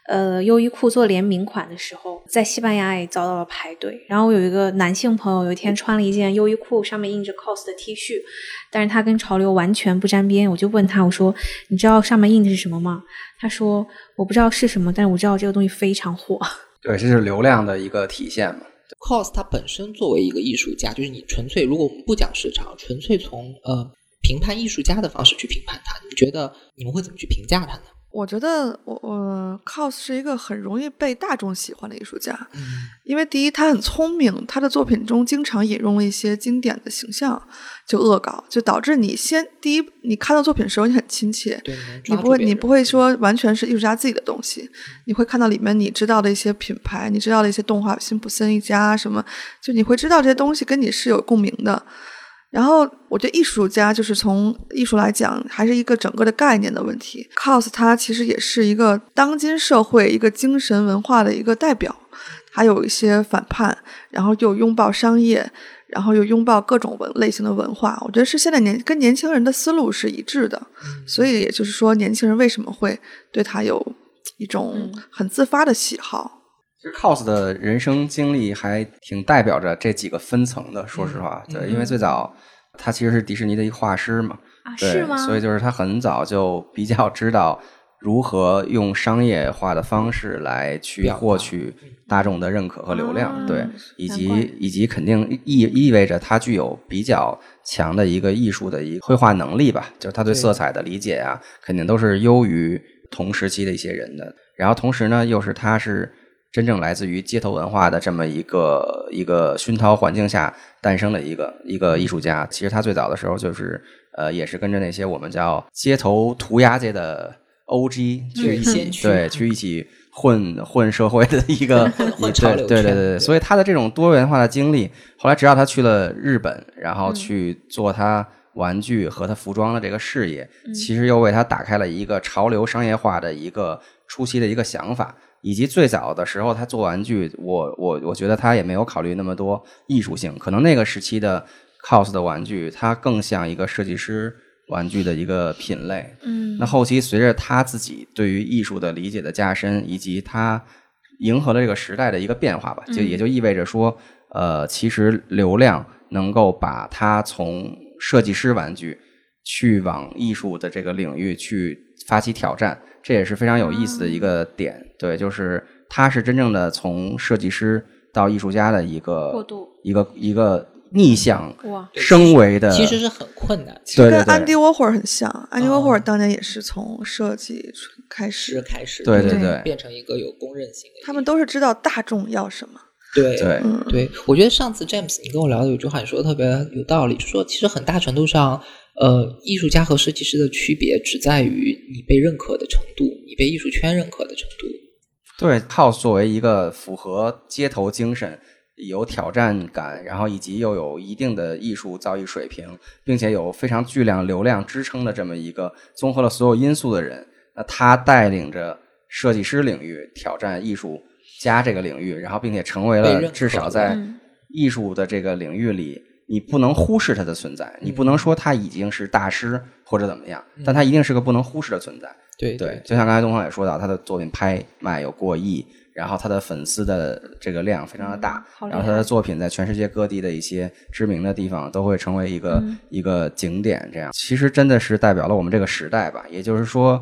呃优衣库做联名款的时候，在西班牙也遭到了排队。然后我有一个男性朋友，有一天穿了一件优衣库上面印着 COS 的 T 恤，但是他跟潮流完全不沾边。我就问他，我说：“你知道上面印的是什么吗？”他说：“我不知道是什么，但是我知道这个东西非常火。(laughs) 对，这是流量的一个体现嘛。cos 它本身作为一个艺术家，就是你纯粹如果我们不讲市场，纯粹从呃评判艺术家的方式去评判它，你们觉得你们会怎么去评价它呢？我觉得我我 cos 是一个很容易被大众喜欢的艺术家，嗯因为第一他很聪明，他的作品中经常引用了一些经典的形象，就恶搞，就导致你先第一你看到作品的时候你很亲切，对，你不会你不会说完全是艺术家自己的东西，你会看到里面你知道的一些品牌，你知道的一些动画，辛普森一家什么，就你会知道这些东西跟你是有共鸣的。然后我觉得艺术家就是从艺术来讲，还是一个整个的概念的问题。cos 它其实也是一个当今社会一个精神文化的一个代表，还有一些反叛，然后又拥抱商业，然后又拥抱各种文类型的文化。我觉得是现在年跟年轻人的思路是一致的。所以也就是说，年轻人为什么会对他有一种嗯很自发的喜好？其实 cos 的人生经历还挺代表着这几个分层的，说实话，对，因为最早他其实是迪士尼的一个画师嘛，啊，对，是吗？所以就是他很早就比较知道如何用商业化的方式来去获取大众的认可和流量，啊对，以及以及肯定意意味着他具有比较强的一个艺术的一个绘画能力吧，就是他对对色彩的理解啊，肯定都是优于同时期的一些人的。然后同时呢，又是他是真正来自于街头文化的这么一个一个熏陶环境下诞生的一个一个艺术家。其实他最早的时候就是呃，也是跟着那些我们叫街头涂鸦界的 OG 去一起对去一起混混社会的一个对对对对，对所以他的这种多元化的经历，后来直到他去了日本，然后嗯去做他玩具和他服装的这个事业，嗯其实又为他打开了一个潮流商业化的一个初期的一个想法。以及最早的时候，他做玩具，我我我觉得他也没有考虑那么多艺术性，可能那个时期的 cos 的玩具，它更像一个设计师玩具的一个品类。嗯，那后期随着他自己对于艺术的理解的加深，以及他迎合了这个时代的一个变化吧，就嗯。也就意味着说，呃，其实流量能够把他从设计师玩具去往艺术的这个领域去发起挑战，这也是非常有意思的一个点。对，就是他是真正的从设计师到艺术家的一个过渡一个一个逆向哇，升维的，其实是很困难，对对对跟安迪沃霍尔很像，安迪沃霍尔哦当年也是从设计开始，开始对对对对变成一个有公认性的，他们都是知道大众要什么。对对嗯，对，我觉得上次 James 你跟我聊的有句话，你说的特别有道理，就说其实很大程度上，呃，艺术家和设计师的区别只在于你被认可的程度，你被艺术圈认可的程度。对，House 作为一个符合街头精神、有挑战感，然后以及又有一定的艺术造诣水平，并且有非常巨量流量支撑的这么一个综合了所有因素的人，那他带领着设计师领域挑战艺术家这个领域，然后并且成为了至少在嗯艺术的这个领域里。你不能忽视他的存在，你不能说他已经是大师或者怎么样，但他一定是个不能忽视的存在。对对，就像刚才东方也说到，他的作品拍卖有过亿，然后他的粉丝的这个量非常的大，然后他的作品在全世界各地的一些知名的地方都会成为一个、嗯一个景点。这样其实真的是代表了我们这个时代吧。也就是说，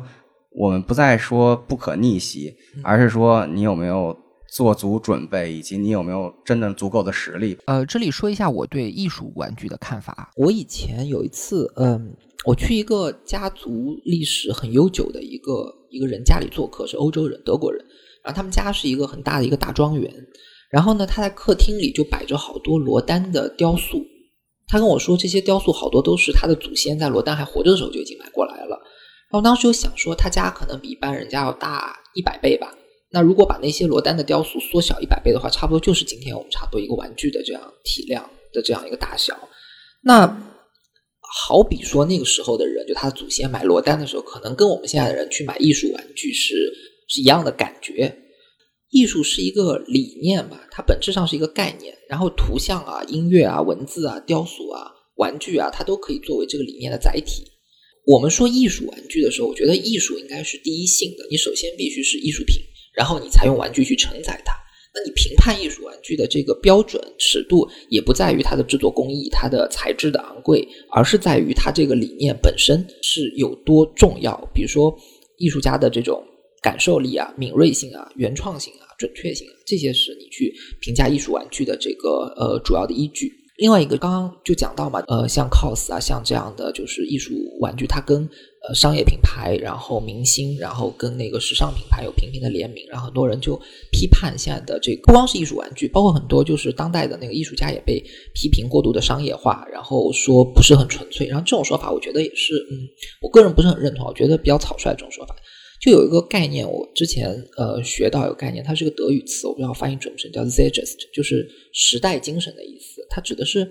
我们不再说不可逆袭，而是说你有没有做足准备，以及你有没有真正足够的实力。呃，这里说一下我对艺术玩具的看法。我以前有一次，嗯，我去一个家族历史很悠久的一个一个人家里做客，是欧洲人，德国人。然后他们家是一个很大的一个大庄园，然后呢，他在客厅里就摆着好多罗丹的雕塑。他跟我说，这些雕塑好多都是他的祖先在罗丹还活着的时候就已经买过来了。然后当时就想说，他家可能比一般人家要大一百倍吧。那如果把那些罗丹的雕塑缩小一百倍的话，差不多就是今天我们差不多一个玩具的这样体量的这样一个大小。那好比说那个时候的人，就他的祖先买罗丹的时候，可能跟我们现在的人去买艺术玩具是是一样的感觉。艺术是一个理念吧，它本质上是一个概念，然后图像啊、音乐啊、文字啊、雕塑啊、玩具啊，它都可以作为这个理念的载体。我们说艺术玩具的时候，我觉得艺术应该是第一性的，你首先必须是艺术品，然后你才用玩具去承载它。那你评判艺术玩具的这个标准尺度，也不在于它的制作工艺、它的材质的昂贵，而是在于它这个理念本身是有多重要。比如说，艺术家的这种感受力啊、敏锐性啊、原创性啊、准确性啊，这些是你去评价艺术玩具的这个呃主要的依据。另外一个，刚刚就讲到嘛，呃，像 cos 啊，像这样的就是艺术玩具，它跟呃商业品牌，然后明星，然后跟那个时尚品牌有频频的联名，然后很多人就批判现在的这个，不光是艺术玩具，包括很多就是当代的那个艺术家也被批评过度的商业化，然后说不是很纯粹，然后这种说法，我觉得也是，嗯，我个人不是很认同，我觉得比较草率这种说法。就有一个概念，我之前呃学到有概念，它是个德语词，我不知道发音准不准，叫 Zeitgeist，就是时代精神的意思。它指的是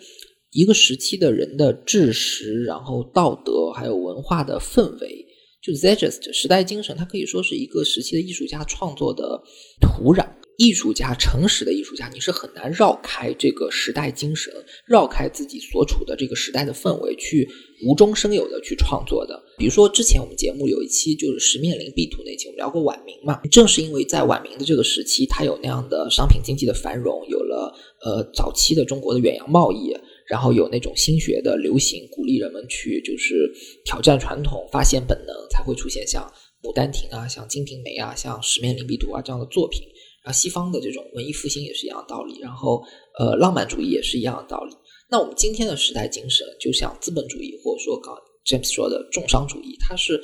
一个时期的人的知识，然后道德还有文化的氛围。就 z e g e s t 时代精神，它可以说是一个时期的艺术家创作的土壤。艺术家，诚实的艺术家，你是很难绕开这个时代精神，绕开自己所处的这个时代的氛围，去无中生有的去创作的。比如说，之前我们节目有一期就是十面临壁图那期，我们聊过晚明嘛。正是因为在晚明的这个时期，它有那样的商品经济的繁荣，有了呃早期的中国的远洋贸易，然后有那种新学的流行，鼓励人们去就是挑战传统，发现本能，才会出现像《牡丹亭》啊、像《金瓶梅》啊、像《十面灵壁图》啊这样的作品。然后西方的这种文艺复兴也是一样的道理，然后呃浪漫主义也是一样的道理。那我们今天的时代精神，就像资本主义或者说刚 James 说的重商主义，它是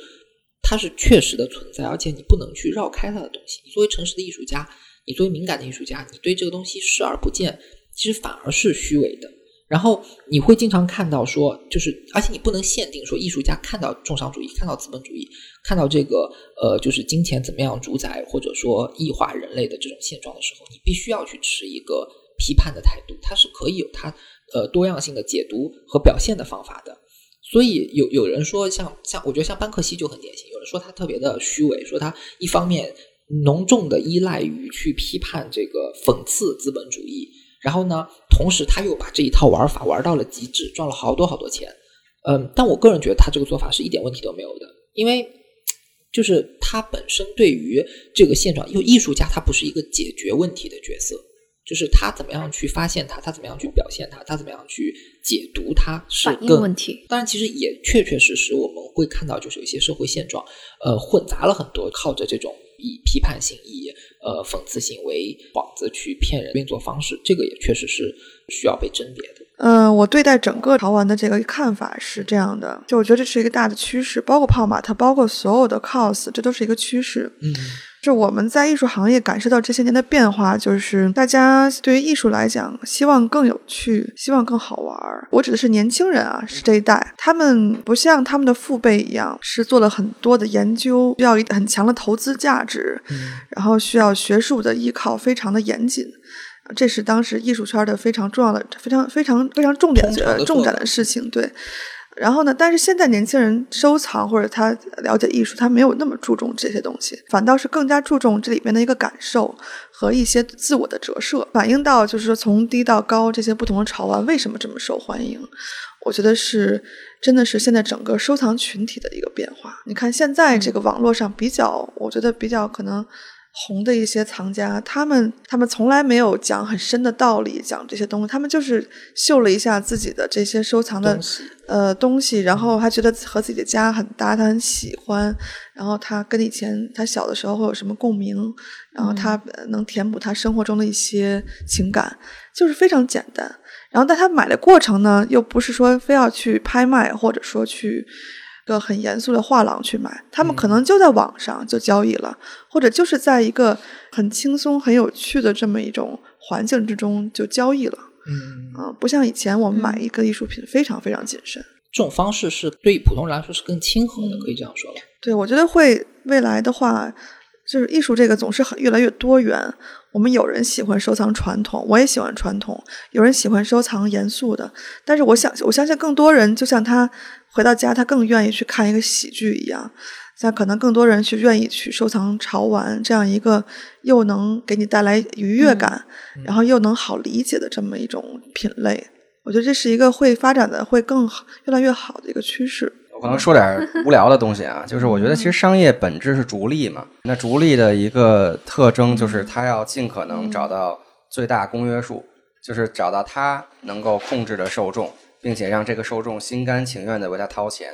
它是确实的存在，而且你不能去绕开它的东西。你作为诚实的艺术家，你作为敏感的艺术家，你对这个东西视而不见，其实反而是虚伪的。然后你会经常看到说，就是而且你不能限定说艺术家看到重商主义、看到资本主义、看到这个呃就是金钱怎么样主宰或者说异化人类的这种现状的时候，你必须要去持一个批判的态度，它是可以有它呃多样性的解读和表现的方法的。所以有有人说像像我觉得像班克西就很典型，有人说他特别的虚伪，说他一方面浓重的依赖于去批判这个讽刺资本主义。然后呢，同时他又把这一套玩法玩到了极致，赚了好多好多钱。嗯，但我个人觉得他这个做法是一点问题都没有的，因为就是他本身对于这个现状，因为艺术家他不是一个解决问题的角色，就是他怎么样去发现它，他怎么样去表现它，他怎么样去解读它，是反映更问题。当然，其实也确确实实我们会看到，就是有一些社会现状，呃，混杂了很多靠着这种以批判性、以呃讽刺性为幌子去骗人运作方式，这个也确实是需要被甄别的。嗯，我对待整个潮玩的这个看法是这样的，就我觉得这是一个大的趋势，包括泡玛特，包括所有的 cos，这都是一个趋势。嗯，就我们在艺术行业感受到这些年的变化，就是大家对于艺术来讲，希望更有趣，希望更好玩儿。我指的是年轻人啊，是这一代，他们不像他们的父辈一样，是做了很多的研究，需要一很强的投资价值，然后需要学术的依靠非常的严谨。这是当时艺术圈的非常重要的、非常非常非常重点的呃重点的事情，对。然后呢，但是现在年轻人收藏或者他了解艺术，他没有那么注重这些东西，反倒是更加注重这里边的一个感受和一些自我的折射，反映到就是说从低到高这些不同的潮玩为什么这么受欢迎。我觉得是真的是现在整个收藏群体的一个变化。你看现在这个网络上比较，我觉得比较可能。红的一些藏家，他们他们从来没有讲很深的道理，讲这些东西，他们就是秀了一下自己的这些收藏的东呃东西，然后他觉得和自己的家很搭，他很喜欢，然后他跟以前他小的时候会有什么共鸣，然后他呃能填补他生活中的一些情感，就是非常简单。然后但他买的过程呢，又不是说非要去拍卖，或者说去。个很严肃的画廊去买，他们可能就在网上就交易了，或者就是在一个很轻松、很有趣的这么一种环境之中就交易了。嗯，啊、不像以前我们买一个艺术品非常非常谨慎。这种方式是对于普通人来说是更亲和的，嗯可以这样说吧？对，我觉得会未来的话，就是艺术这个总是很越来越多元。我们有人喜欢收藏传统，我也喜欢传统；有人喜欢收藏严肃的。但是我想，我相信更多人，就像他回到家，他更愿意去看一个喜剧一样。像可能更多人去愿意去收藏潮玩这样一个又能给你带来愉悦感，然后又能好理解的这么一种品类。我觉得这是一个会发展的会更好、越来越好的一个趋势。我可能说点无聊的东西啊，就是我觉得其实商业本质是逐利嘛，那逐利的一个特征就是它要尽可能找到最大公约数，就是找到它能够控制的受众，并且让这个受众心甘情愿的为它掏钱。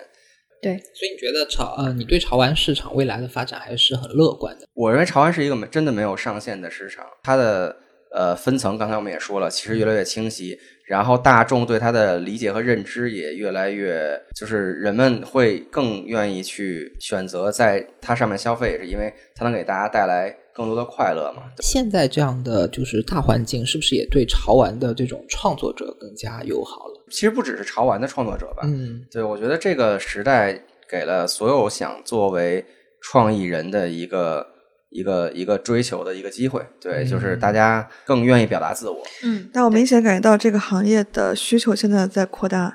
对，所以你觉得潮呃，你对潮玩市场未来的发展还是很乐观的？我认为潮玩是一个没真的没有上限的市场，它的呃分层，刚才我们也说了，其实越来越清晰，然后大众对它的理解和认知也越来越，就是人们会更愿意去选择在它上面消费，是因为它能给大家带来更多的快乐嘛。现在这样的就是大环境，是不是也对潮玩的这种创作者更加友好了？其实不只是潮玩的创作者吧，嗯，对我觉得这个时代给了所有想作为创意人的一个。一个一个追求的一个机会，对，就是大家更愿意表达自我。嗯，但我明显感觉到这个行业的需求现在在扩大，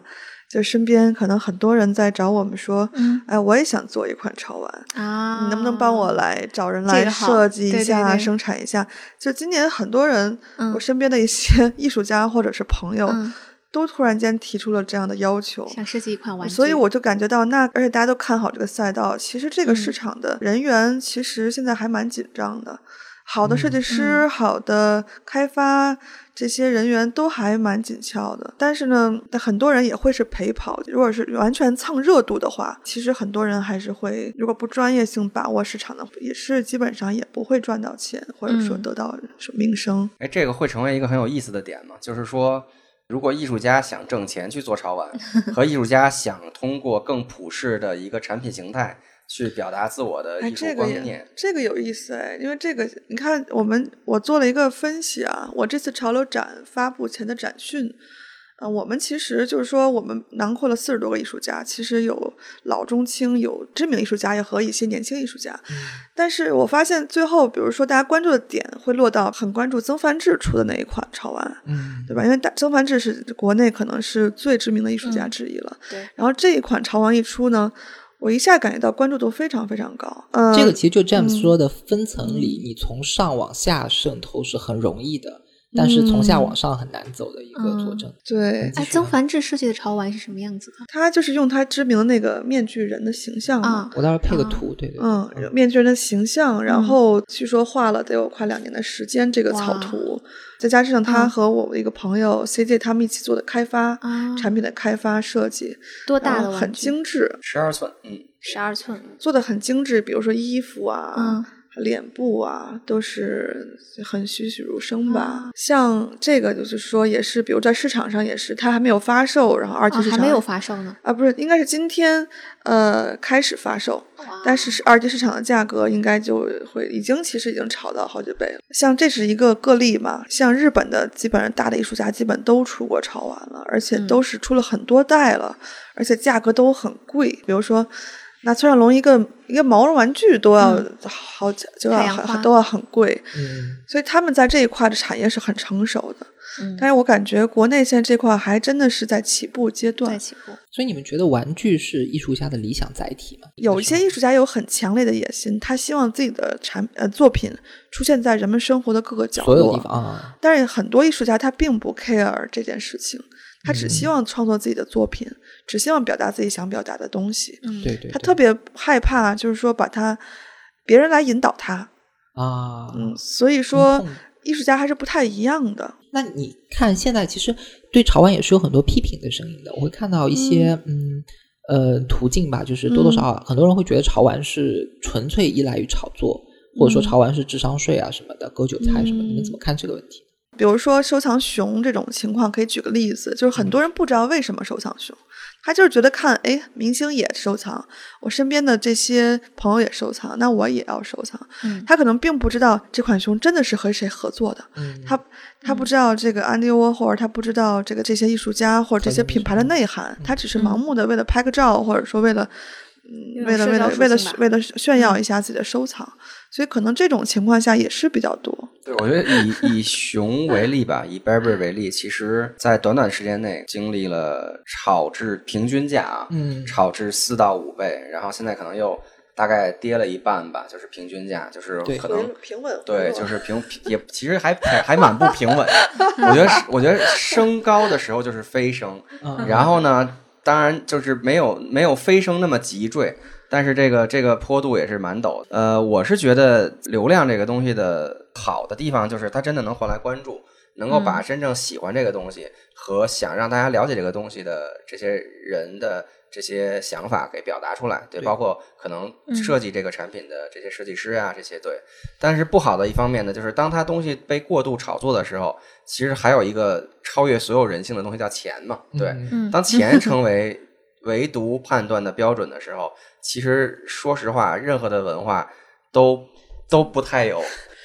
就身边可能很多人在找我们说，嗯哎，我也想做一款潮玩，啊，你能不能帮我来找人来设计一对对下、对生产一下？就今年很多人，嗯我身边的一些 (laughs) 艺术家或者是朋友，嗯都突然间提出了这样的要求。想设计一款玩具？所以我就感觉到，那而且大家都看好这个赛道，其实这个市嗯场的人员其实现在还蛮紧张的。好的设计嗯师、好的开发这些人员都还蛮紧俏的，但是呢，很多人也会是陪跑。如果是完全蹭热度的话，其实很多人还是会，如果不专业性把握市场的，也是基本上也不会赚到钱，或者说嗯得到名声。哎，这个会成为一个很有意思的点嘛？就是说，如果艺术家想挣钱去做潮玩，和艺术家想通过更普世的一个产品形态去表达自我的哎，艺术观念，这个有意思哎，因为这个你看，我们我做了一个分析啊，我这次潮流展发布前的展讯，呃，我们其实就是说，我们囊括了四十多个艺术家，其实有老中青，有知名艺术家，也和一些年轻艺术家。但是我发现最后，比如说大家关注的点会落到很关注曾梵志出的那一款潮玩，嗯，对吧？因为大曾梵志是国内可能是最知名的艺术家嗯之一了。对然后这一款潮玩一出呢，我一下感觉到关注度非常非常高。嗯，这个其实就 James 嗯说的分层里，你从上往下渗透是很容易的，但是从下往上很难走的一个佐证。对，哎，曾梵志设计的潮玩是什么样子的他就是用他知名的那个面具人的形象嘛。啊？我到时候配个啊图，对对对，嗯，面具人的形象，然后据说画了得有快两年的时间，这个草图，再加上他嗯和我的一个朋友 CJ 他们一起做的开发，啊，产品的开发设计，多大的很的玩具？精致，十二寸，嗯，十二寸。做的很精致，比如说衣服啊。嗯脸部啊，都是很栩栩如生吧。啊像这个，就是说，也是，比如在市场上也是，它还没有发售，然后二级哦，市场、还没有发售呢。啊，不是，应该是今天呃开始发售，但是是二级市场的价格应该就会已经其实已经炒到好几倍了。像这是一个个例嘛，像日本的基本上大的艺术家基本都出国潮玩了，而且都是出了很多代了，而且价格都很贵。比如说，那村上龙一个一个毛绒玩具都要嗯好几就要都要很贵，嗯，所以他们在这一块的产业是很成熟的。嗯，但是我感觉国内现在这块还真的是在起步阶在段，起步。所以你们觉得玩具是艺术家的理想载体吗？有一些艺术家有很强烈的野心，他希望自己的产呃作品出现在人们生活的各个角落。所有地方啊，但是很多艺术家他并不 care 这件事情，他只希嗯望创作自己的作品，只希望表达自己想表达的东西。嗯，对对，他特别害怕，就是说把他别人来引导他。啊，嗯，所以说艺术家还是不太一样的。那你看，现在其实对潮玩也是有很多批评的声音的。我会看到一些嗯呃途径吧，就是多多少少很多人会觉得潮玩是纯粹依赖于炒作，或者说嗯潮玩是智商税啊什么的，割韭菜什么的。你们怎么看这个问题？比如说收藏熊这种情况，可以举个例子，就是很多人不知道为什么收藏熊，他就是觉得看，哎，明星也收藏，我身边的这些朋友也收藏，那我也要收藏。嗯他可能并不知道这款熊真的是和谁合作的，嗯，他他不知道这个安迪沃，霍尔他不知道这个这些艺术家或者这些品牌的内涵，他只是盲目的为了拍个照，或者说为了。嗯，为了为了为了为了炫耀一下自己的收藏，所以可能这种情况下也是比较多。对，我觉得以以熊为例吧，以 Burberry 为例，其实在短短时间内经历了炒至平均价啊，嗯炒至四到五倍，然后现在可能又大概跌了一半吧，就是平均价，就是可能平稳对，就是平也其实还还还蛮不平稳。我觉得是我觉得升高的时候就是飞升，嗯然后呢，当然就是没有没有飞升那么急坠，但是这个这个坡度也是蛮陡的。呃，我是觉得流量这个东西的好的地方就是它真的能换来关注，能够把真正喜欢这个东西和想让大家了解这个东西的这些人的。这些想法给表达出来，对，包括可能设计这个产品的这些设计师啊，这些对。但是不好的一方面呢，就是当它东西被过度炒作的时候，其实还有一个超越所有人性的东西叫钱嘛，对。当钱成为唯独判断的标准的时候，其实说实话，任何的文化都都不太有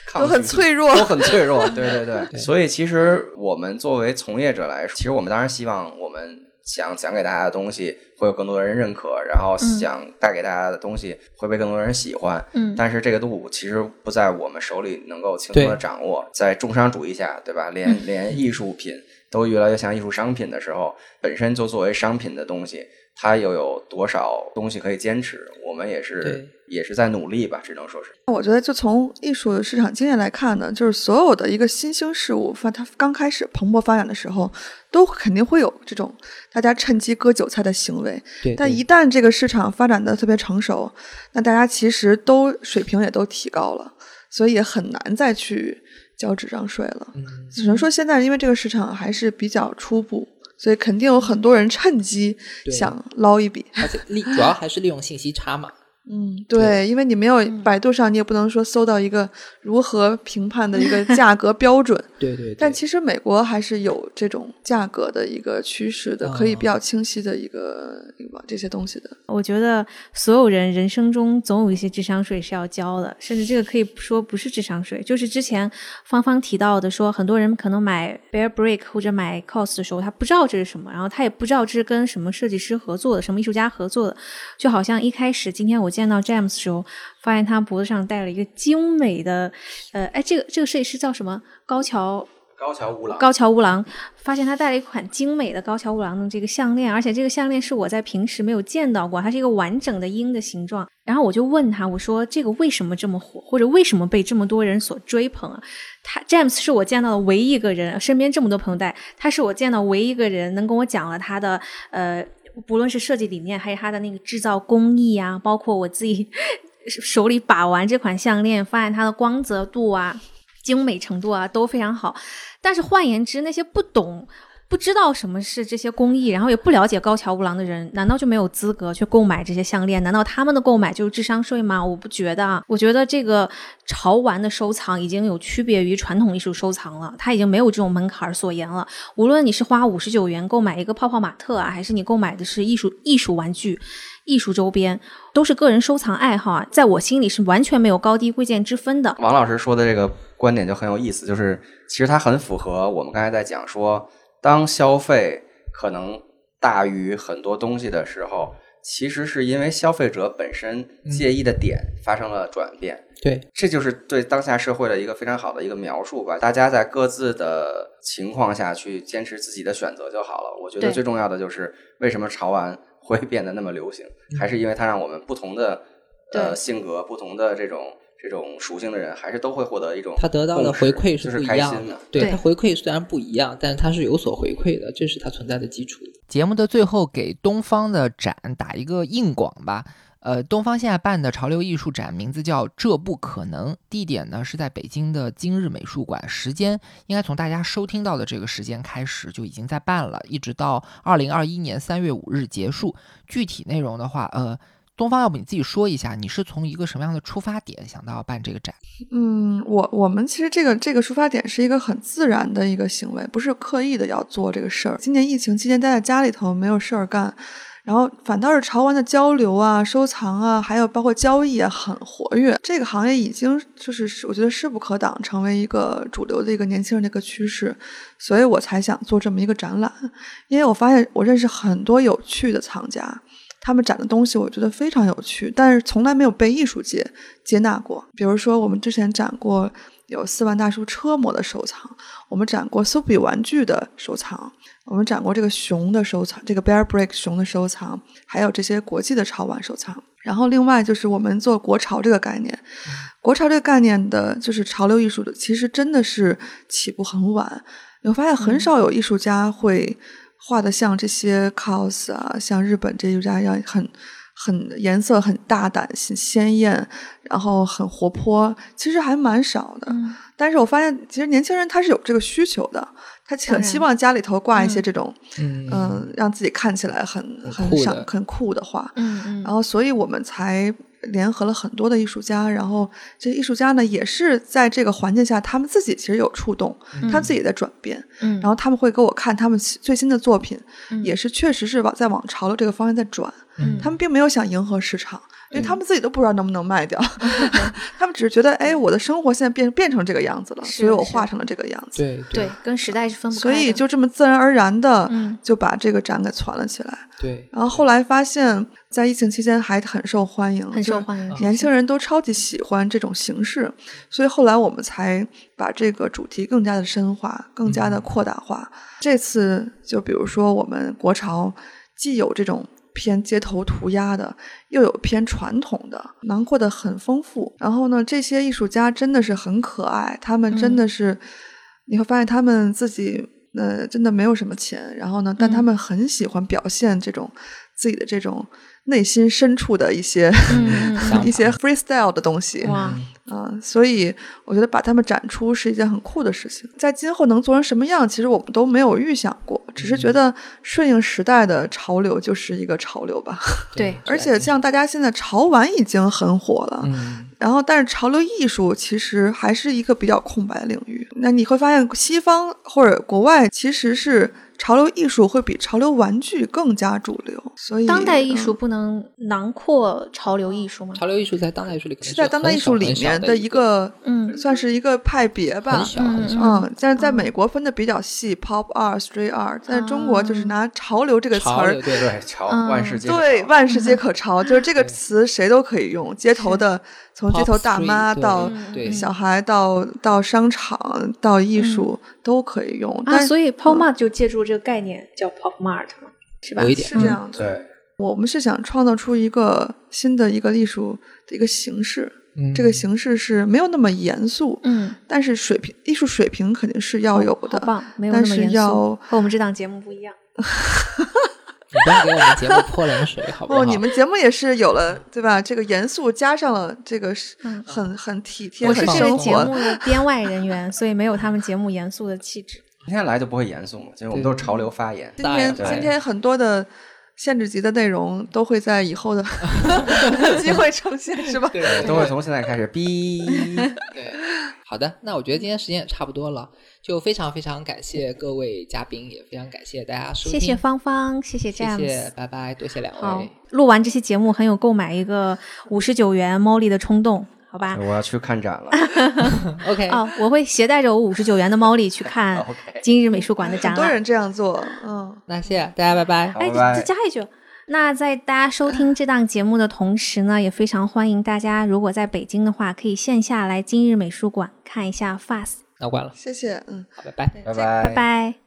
抗都很脆弱都很脆弱。对 (laughs) 对对，对所以其实我们作为从业者来说，其实我们当然希望我们想讲给大家的东西会有更多的人认可，然后嗯想带给大家的东西会被更多人喜欢。嗯但是这个度其实不在我们手里能够轻松的掌握，在重商主义下，对吧？(laughs) 连嗯连艺术品都越来越像艺术商品的时候，本身就作为商品的东西，它又有多少东西可以坚持？我们也是也是在努力吧，只能说是。我觉得，就从艺术的市场经验来看呢，就是所有的一个新兴事物发它刚开始蓬勃发展的时候，都肯定会有这种大家趁机割韭菜的行为。对，但一旦这个市场发展的特别成熟，那大家其实都水平也都提高了，所以也很难再去交纸张税了。嗯只能说现在因为这个市场还是比较初步，所以肯定有很多人趁机想捞一笔。(laughs) 而且利主要还是利用信息差嘛。嗯，对，因为你没有嗯百度上，你也不能说搜到一个如何评判的一个价格 (laughs) 标准。对对对，但其实美国还是有这种价格的一个趋势的，可以哦比较清晰的一个一个这些东西的。我觉得所有人人生中总有一些智商税是要交的，甚至这个可以说不是智商税，就是之前芳芳提到的说，很多人可能买 Bear Brick 或者买 COS 的时候，他不知道这是什么，然后他也不知道这是跟什么设计师合作的，什么艺术家合作的，就好像一开始今天我见到 James 的时候，发现他脖子上戴了一个精美的，呃，哎，这个这个设计师叫什么？高桥高桥乌郎，高桥乌郎发现他戴了一款精美的高桥乌郎的这个项链，而且这个项链是我在平时没有见到过，它是一个完整的鹰的形状。然后我就问他，我说这个为什么这么火，或者为什么被这么多人所追捧啊？他 James 是我见到的唯一一个人，身边这么多朋友戴，他是我见到唯一一个人能跟我讲了他的呃，不论是设计理念，还是它的那个制造工艺啊，包括我自己 (laughs) 手里把玩这款项链，发现它的光泽度啊。精美程度啊都非常好，但是换言之，那些不懂、不知道什么是这些工艺，然后也不了解高桥乌郎的人，难道就没有资格去购买这些项链？难道他们的购买就是智商税吗？我不觉得啊，我觉得这个潮玩的收藏已经有区别于传统艺术收藏了，它已经没有这种门槛儿所言了。无论你是花五十九元购买一个泡泡玛特啊，还是你购买的是艺术艺术玩具。艺术周边都是个人收藏爱好啊，在我心里是完全没有高低贵贱之分的。王老师说的这个观点就很有意思，就是其实它很符合我们刚才在讲说，当消费可能大于很多东西的时候，其实是因为消费者本身介意的点发生了转变。对，这就是对当下社会的一个非常好的一个描述吧。大家在各自的情况下去坚持自己的选择就好了。我觉得最重要的就是为什么潮玩会变得那么流行，还是因为它让我们不同的呃性格、不同的这种这种属性的人，还是都会获得一种他得到的回馈就是不一样心的。对对他回馈虽然不一样，但是他是有所回馈的，这是他存在的基础。节目的最后给东方的展打一个硬广吧。呃，东方现在办的潮流艺术展名字叫“这不可能”，地点呢是在北京的今日美术馆，时间应该从大家收听到的这个时间开始就已经在办了，一直到二零二一年三月五日结束。具体内容的话，呃，东方要不你自己说一下，你是从一个什么样的出发点想到要办这个展？嗯，我我们其实这个这个出发点是一个很自然的一个行为，不是刻意的要做这个事儿。今年疫情期间待在家里头没有事儿干，然后反倒是潮玩的交流啊、收藏啊，还有包括交易啊很活跃。这个行业已经就是我觉得势不可挡，成为一个主流的一个年轻人的一个趋势，所以我才想做这么一个展览。因为我发现我认识很多有趣的藏家。他们展的东西我觉得非常有趣，但是从来没有被艺术界接纳过。比如说，我们之前展过有四万大叔车模的收藏，我们展过苏比玩具的收藏，我们展过这个熊的收藏，这个 Bear Brick 熊的收藏，还有这些国际的潮玩收藏。然后另外就是我们做国潮这个概念，国潮这个概念的就是潮流艺术的，其实真的是起步很晚。你会发现很少有艺术家会。画的像这些 cos 啊，像日本这艺术家一样，很很颜色很大胆、很鲜艳，然后很活泼，其实还蛮少的。嗯但是我发现，其实年轻人他是有这个需求的，他很希望家里头挂一些这种，嗯嗯，让自己看起来很很酷的闪很酷的画。嗯嗯，然后，所以我们才联合了很多的艺术家，然后这些艺术家呢，也是在这个环境下，他们自己其实有触动，他自己在转变，嗯，然后他们会给我看他们最新的作品，嗯。也是确实是往在往潮流这个方向在转，嗯。他们并没有想迎合市场。因为他们自己都不知道能不能卖掉，(laughs) 他们只是觉得，哎，我的生活现在变变成这个样子了，所以我画成了这个样子。对对，跟时代是分不开所。以就这么自然而然的嗯就把这个展给攒了起来。对，然后后来发现，在疫情期间还很受欢迎，很受欢迎年轻人都超级喜欢这种形式，所以后来我们才把这个主题更加的深化，更加的扩大化。这次就比如说我们国潮，既有这种偏街头涂鸦的，又有偏传统的，囊括的很丰富。然后呢，这些艺术家真的是很可爱，他们真的是、你会发现他们自己呃真的没有什么钱，然后呢，但他们很喜欢表现这种自己的这种内心深处的一些、(laughs) 一些 freestyle 的东西。哇，啊、所以我觉得把他们展出是一件很酷的事情。在今后能做成什么样，其实我们都没有预想过，只是觉得顺应时代的潮流就是一个潮流吧。(laughs) 对，而且像大家现在潮玩已经很火了，嗯，然后但是潮流艺术其实还是一个比较空白的领域。那你会发现，西方或者国外其实是潮流艺术会比潮流玩具更加主流，所以当代艺术嗯不能囊括潮流艺术吗？潮流艺术在当代艺术里是在当代艺术里面的一个，嗯算是一个派别吧很。小很小。嗯，但是在美国分的比较细，pop art、street art，在中国就是拿潮流这个词儿，对对，潮嗯。万事皆可对，潮万事皆可潮，就是这个词谁都可以用，街头的，从街头大妈到小孩到到商场到艺术都可以用，啊，所以 Pop Mart 就借助这个概念叫 Pop Mart 嘛，是吧？有一点是这样的。对，我们是想创造出一个新的一个艺术的一个形式，嗯这个形式是没有那么严肃，嗯，但是水平艺术水平肯定是要有的。很棒，没有但是那么严肃，要和我们这档节目不一样。(laughs) 你不要给我们节目泼冷水，好不好？哦，你们节目也是有了对吧？这个严肃加上了这个很很体贴、我是这个节。目的编外人员，所以没有他们节目严肃的气质。今天来就不会严肃嘛，其实我们都是潮流发言。今天今天很多的限制级的内容都会在以后的 (laughs) 机会呈现，是吧？对都会从现在开始逼。(laughs) 对，好的，那我觉得今天时间也差不多了，就非常非常感谢各位嘉宾，也非常感谢大家收听，谢谢芳芳，谢谢谢 James。谢，拜拜，多谢两好位。，录完这期节目很有购买一个五十九元 Molly 的冲动，好吧？我要去看展了。(laughs) OK，哦，我会携带着我五十九元的 Molly 去看 (laughs) 今日美术馆的展览。很多人这样做，嗯。那谢谢大家，拜拜。哎，再加一句，那在大家收听这档节目的同时呢，也非常欢迎大家，如果在北京的话，可以线下来今日美术馆看一下 FAS。那关了，谢谢，嗯。好，拜拜。拜拜拜拜。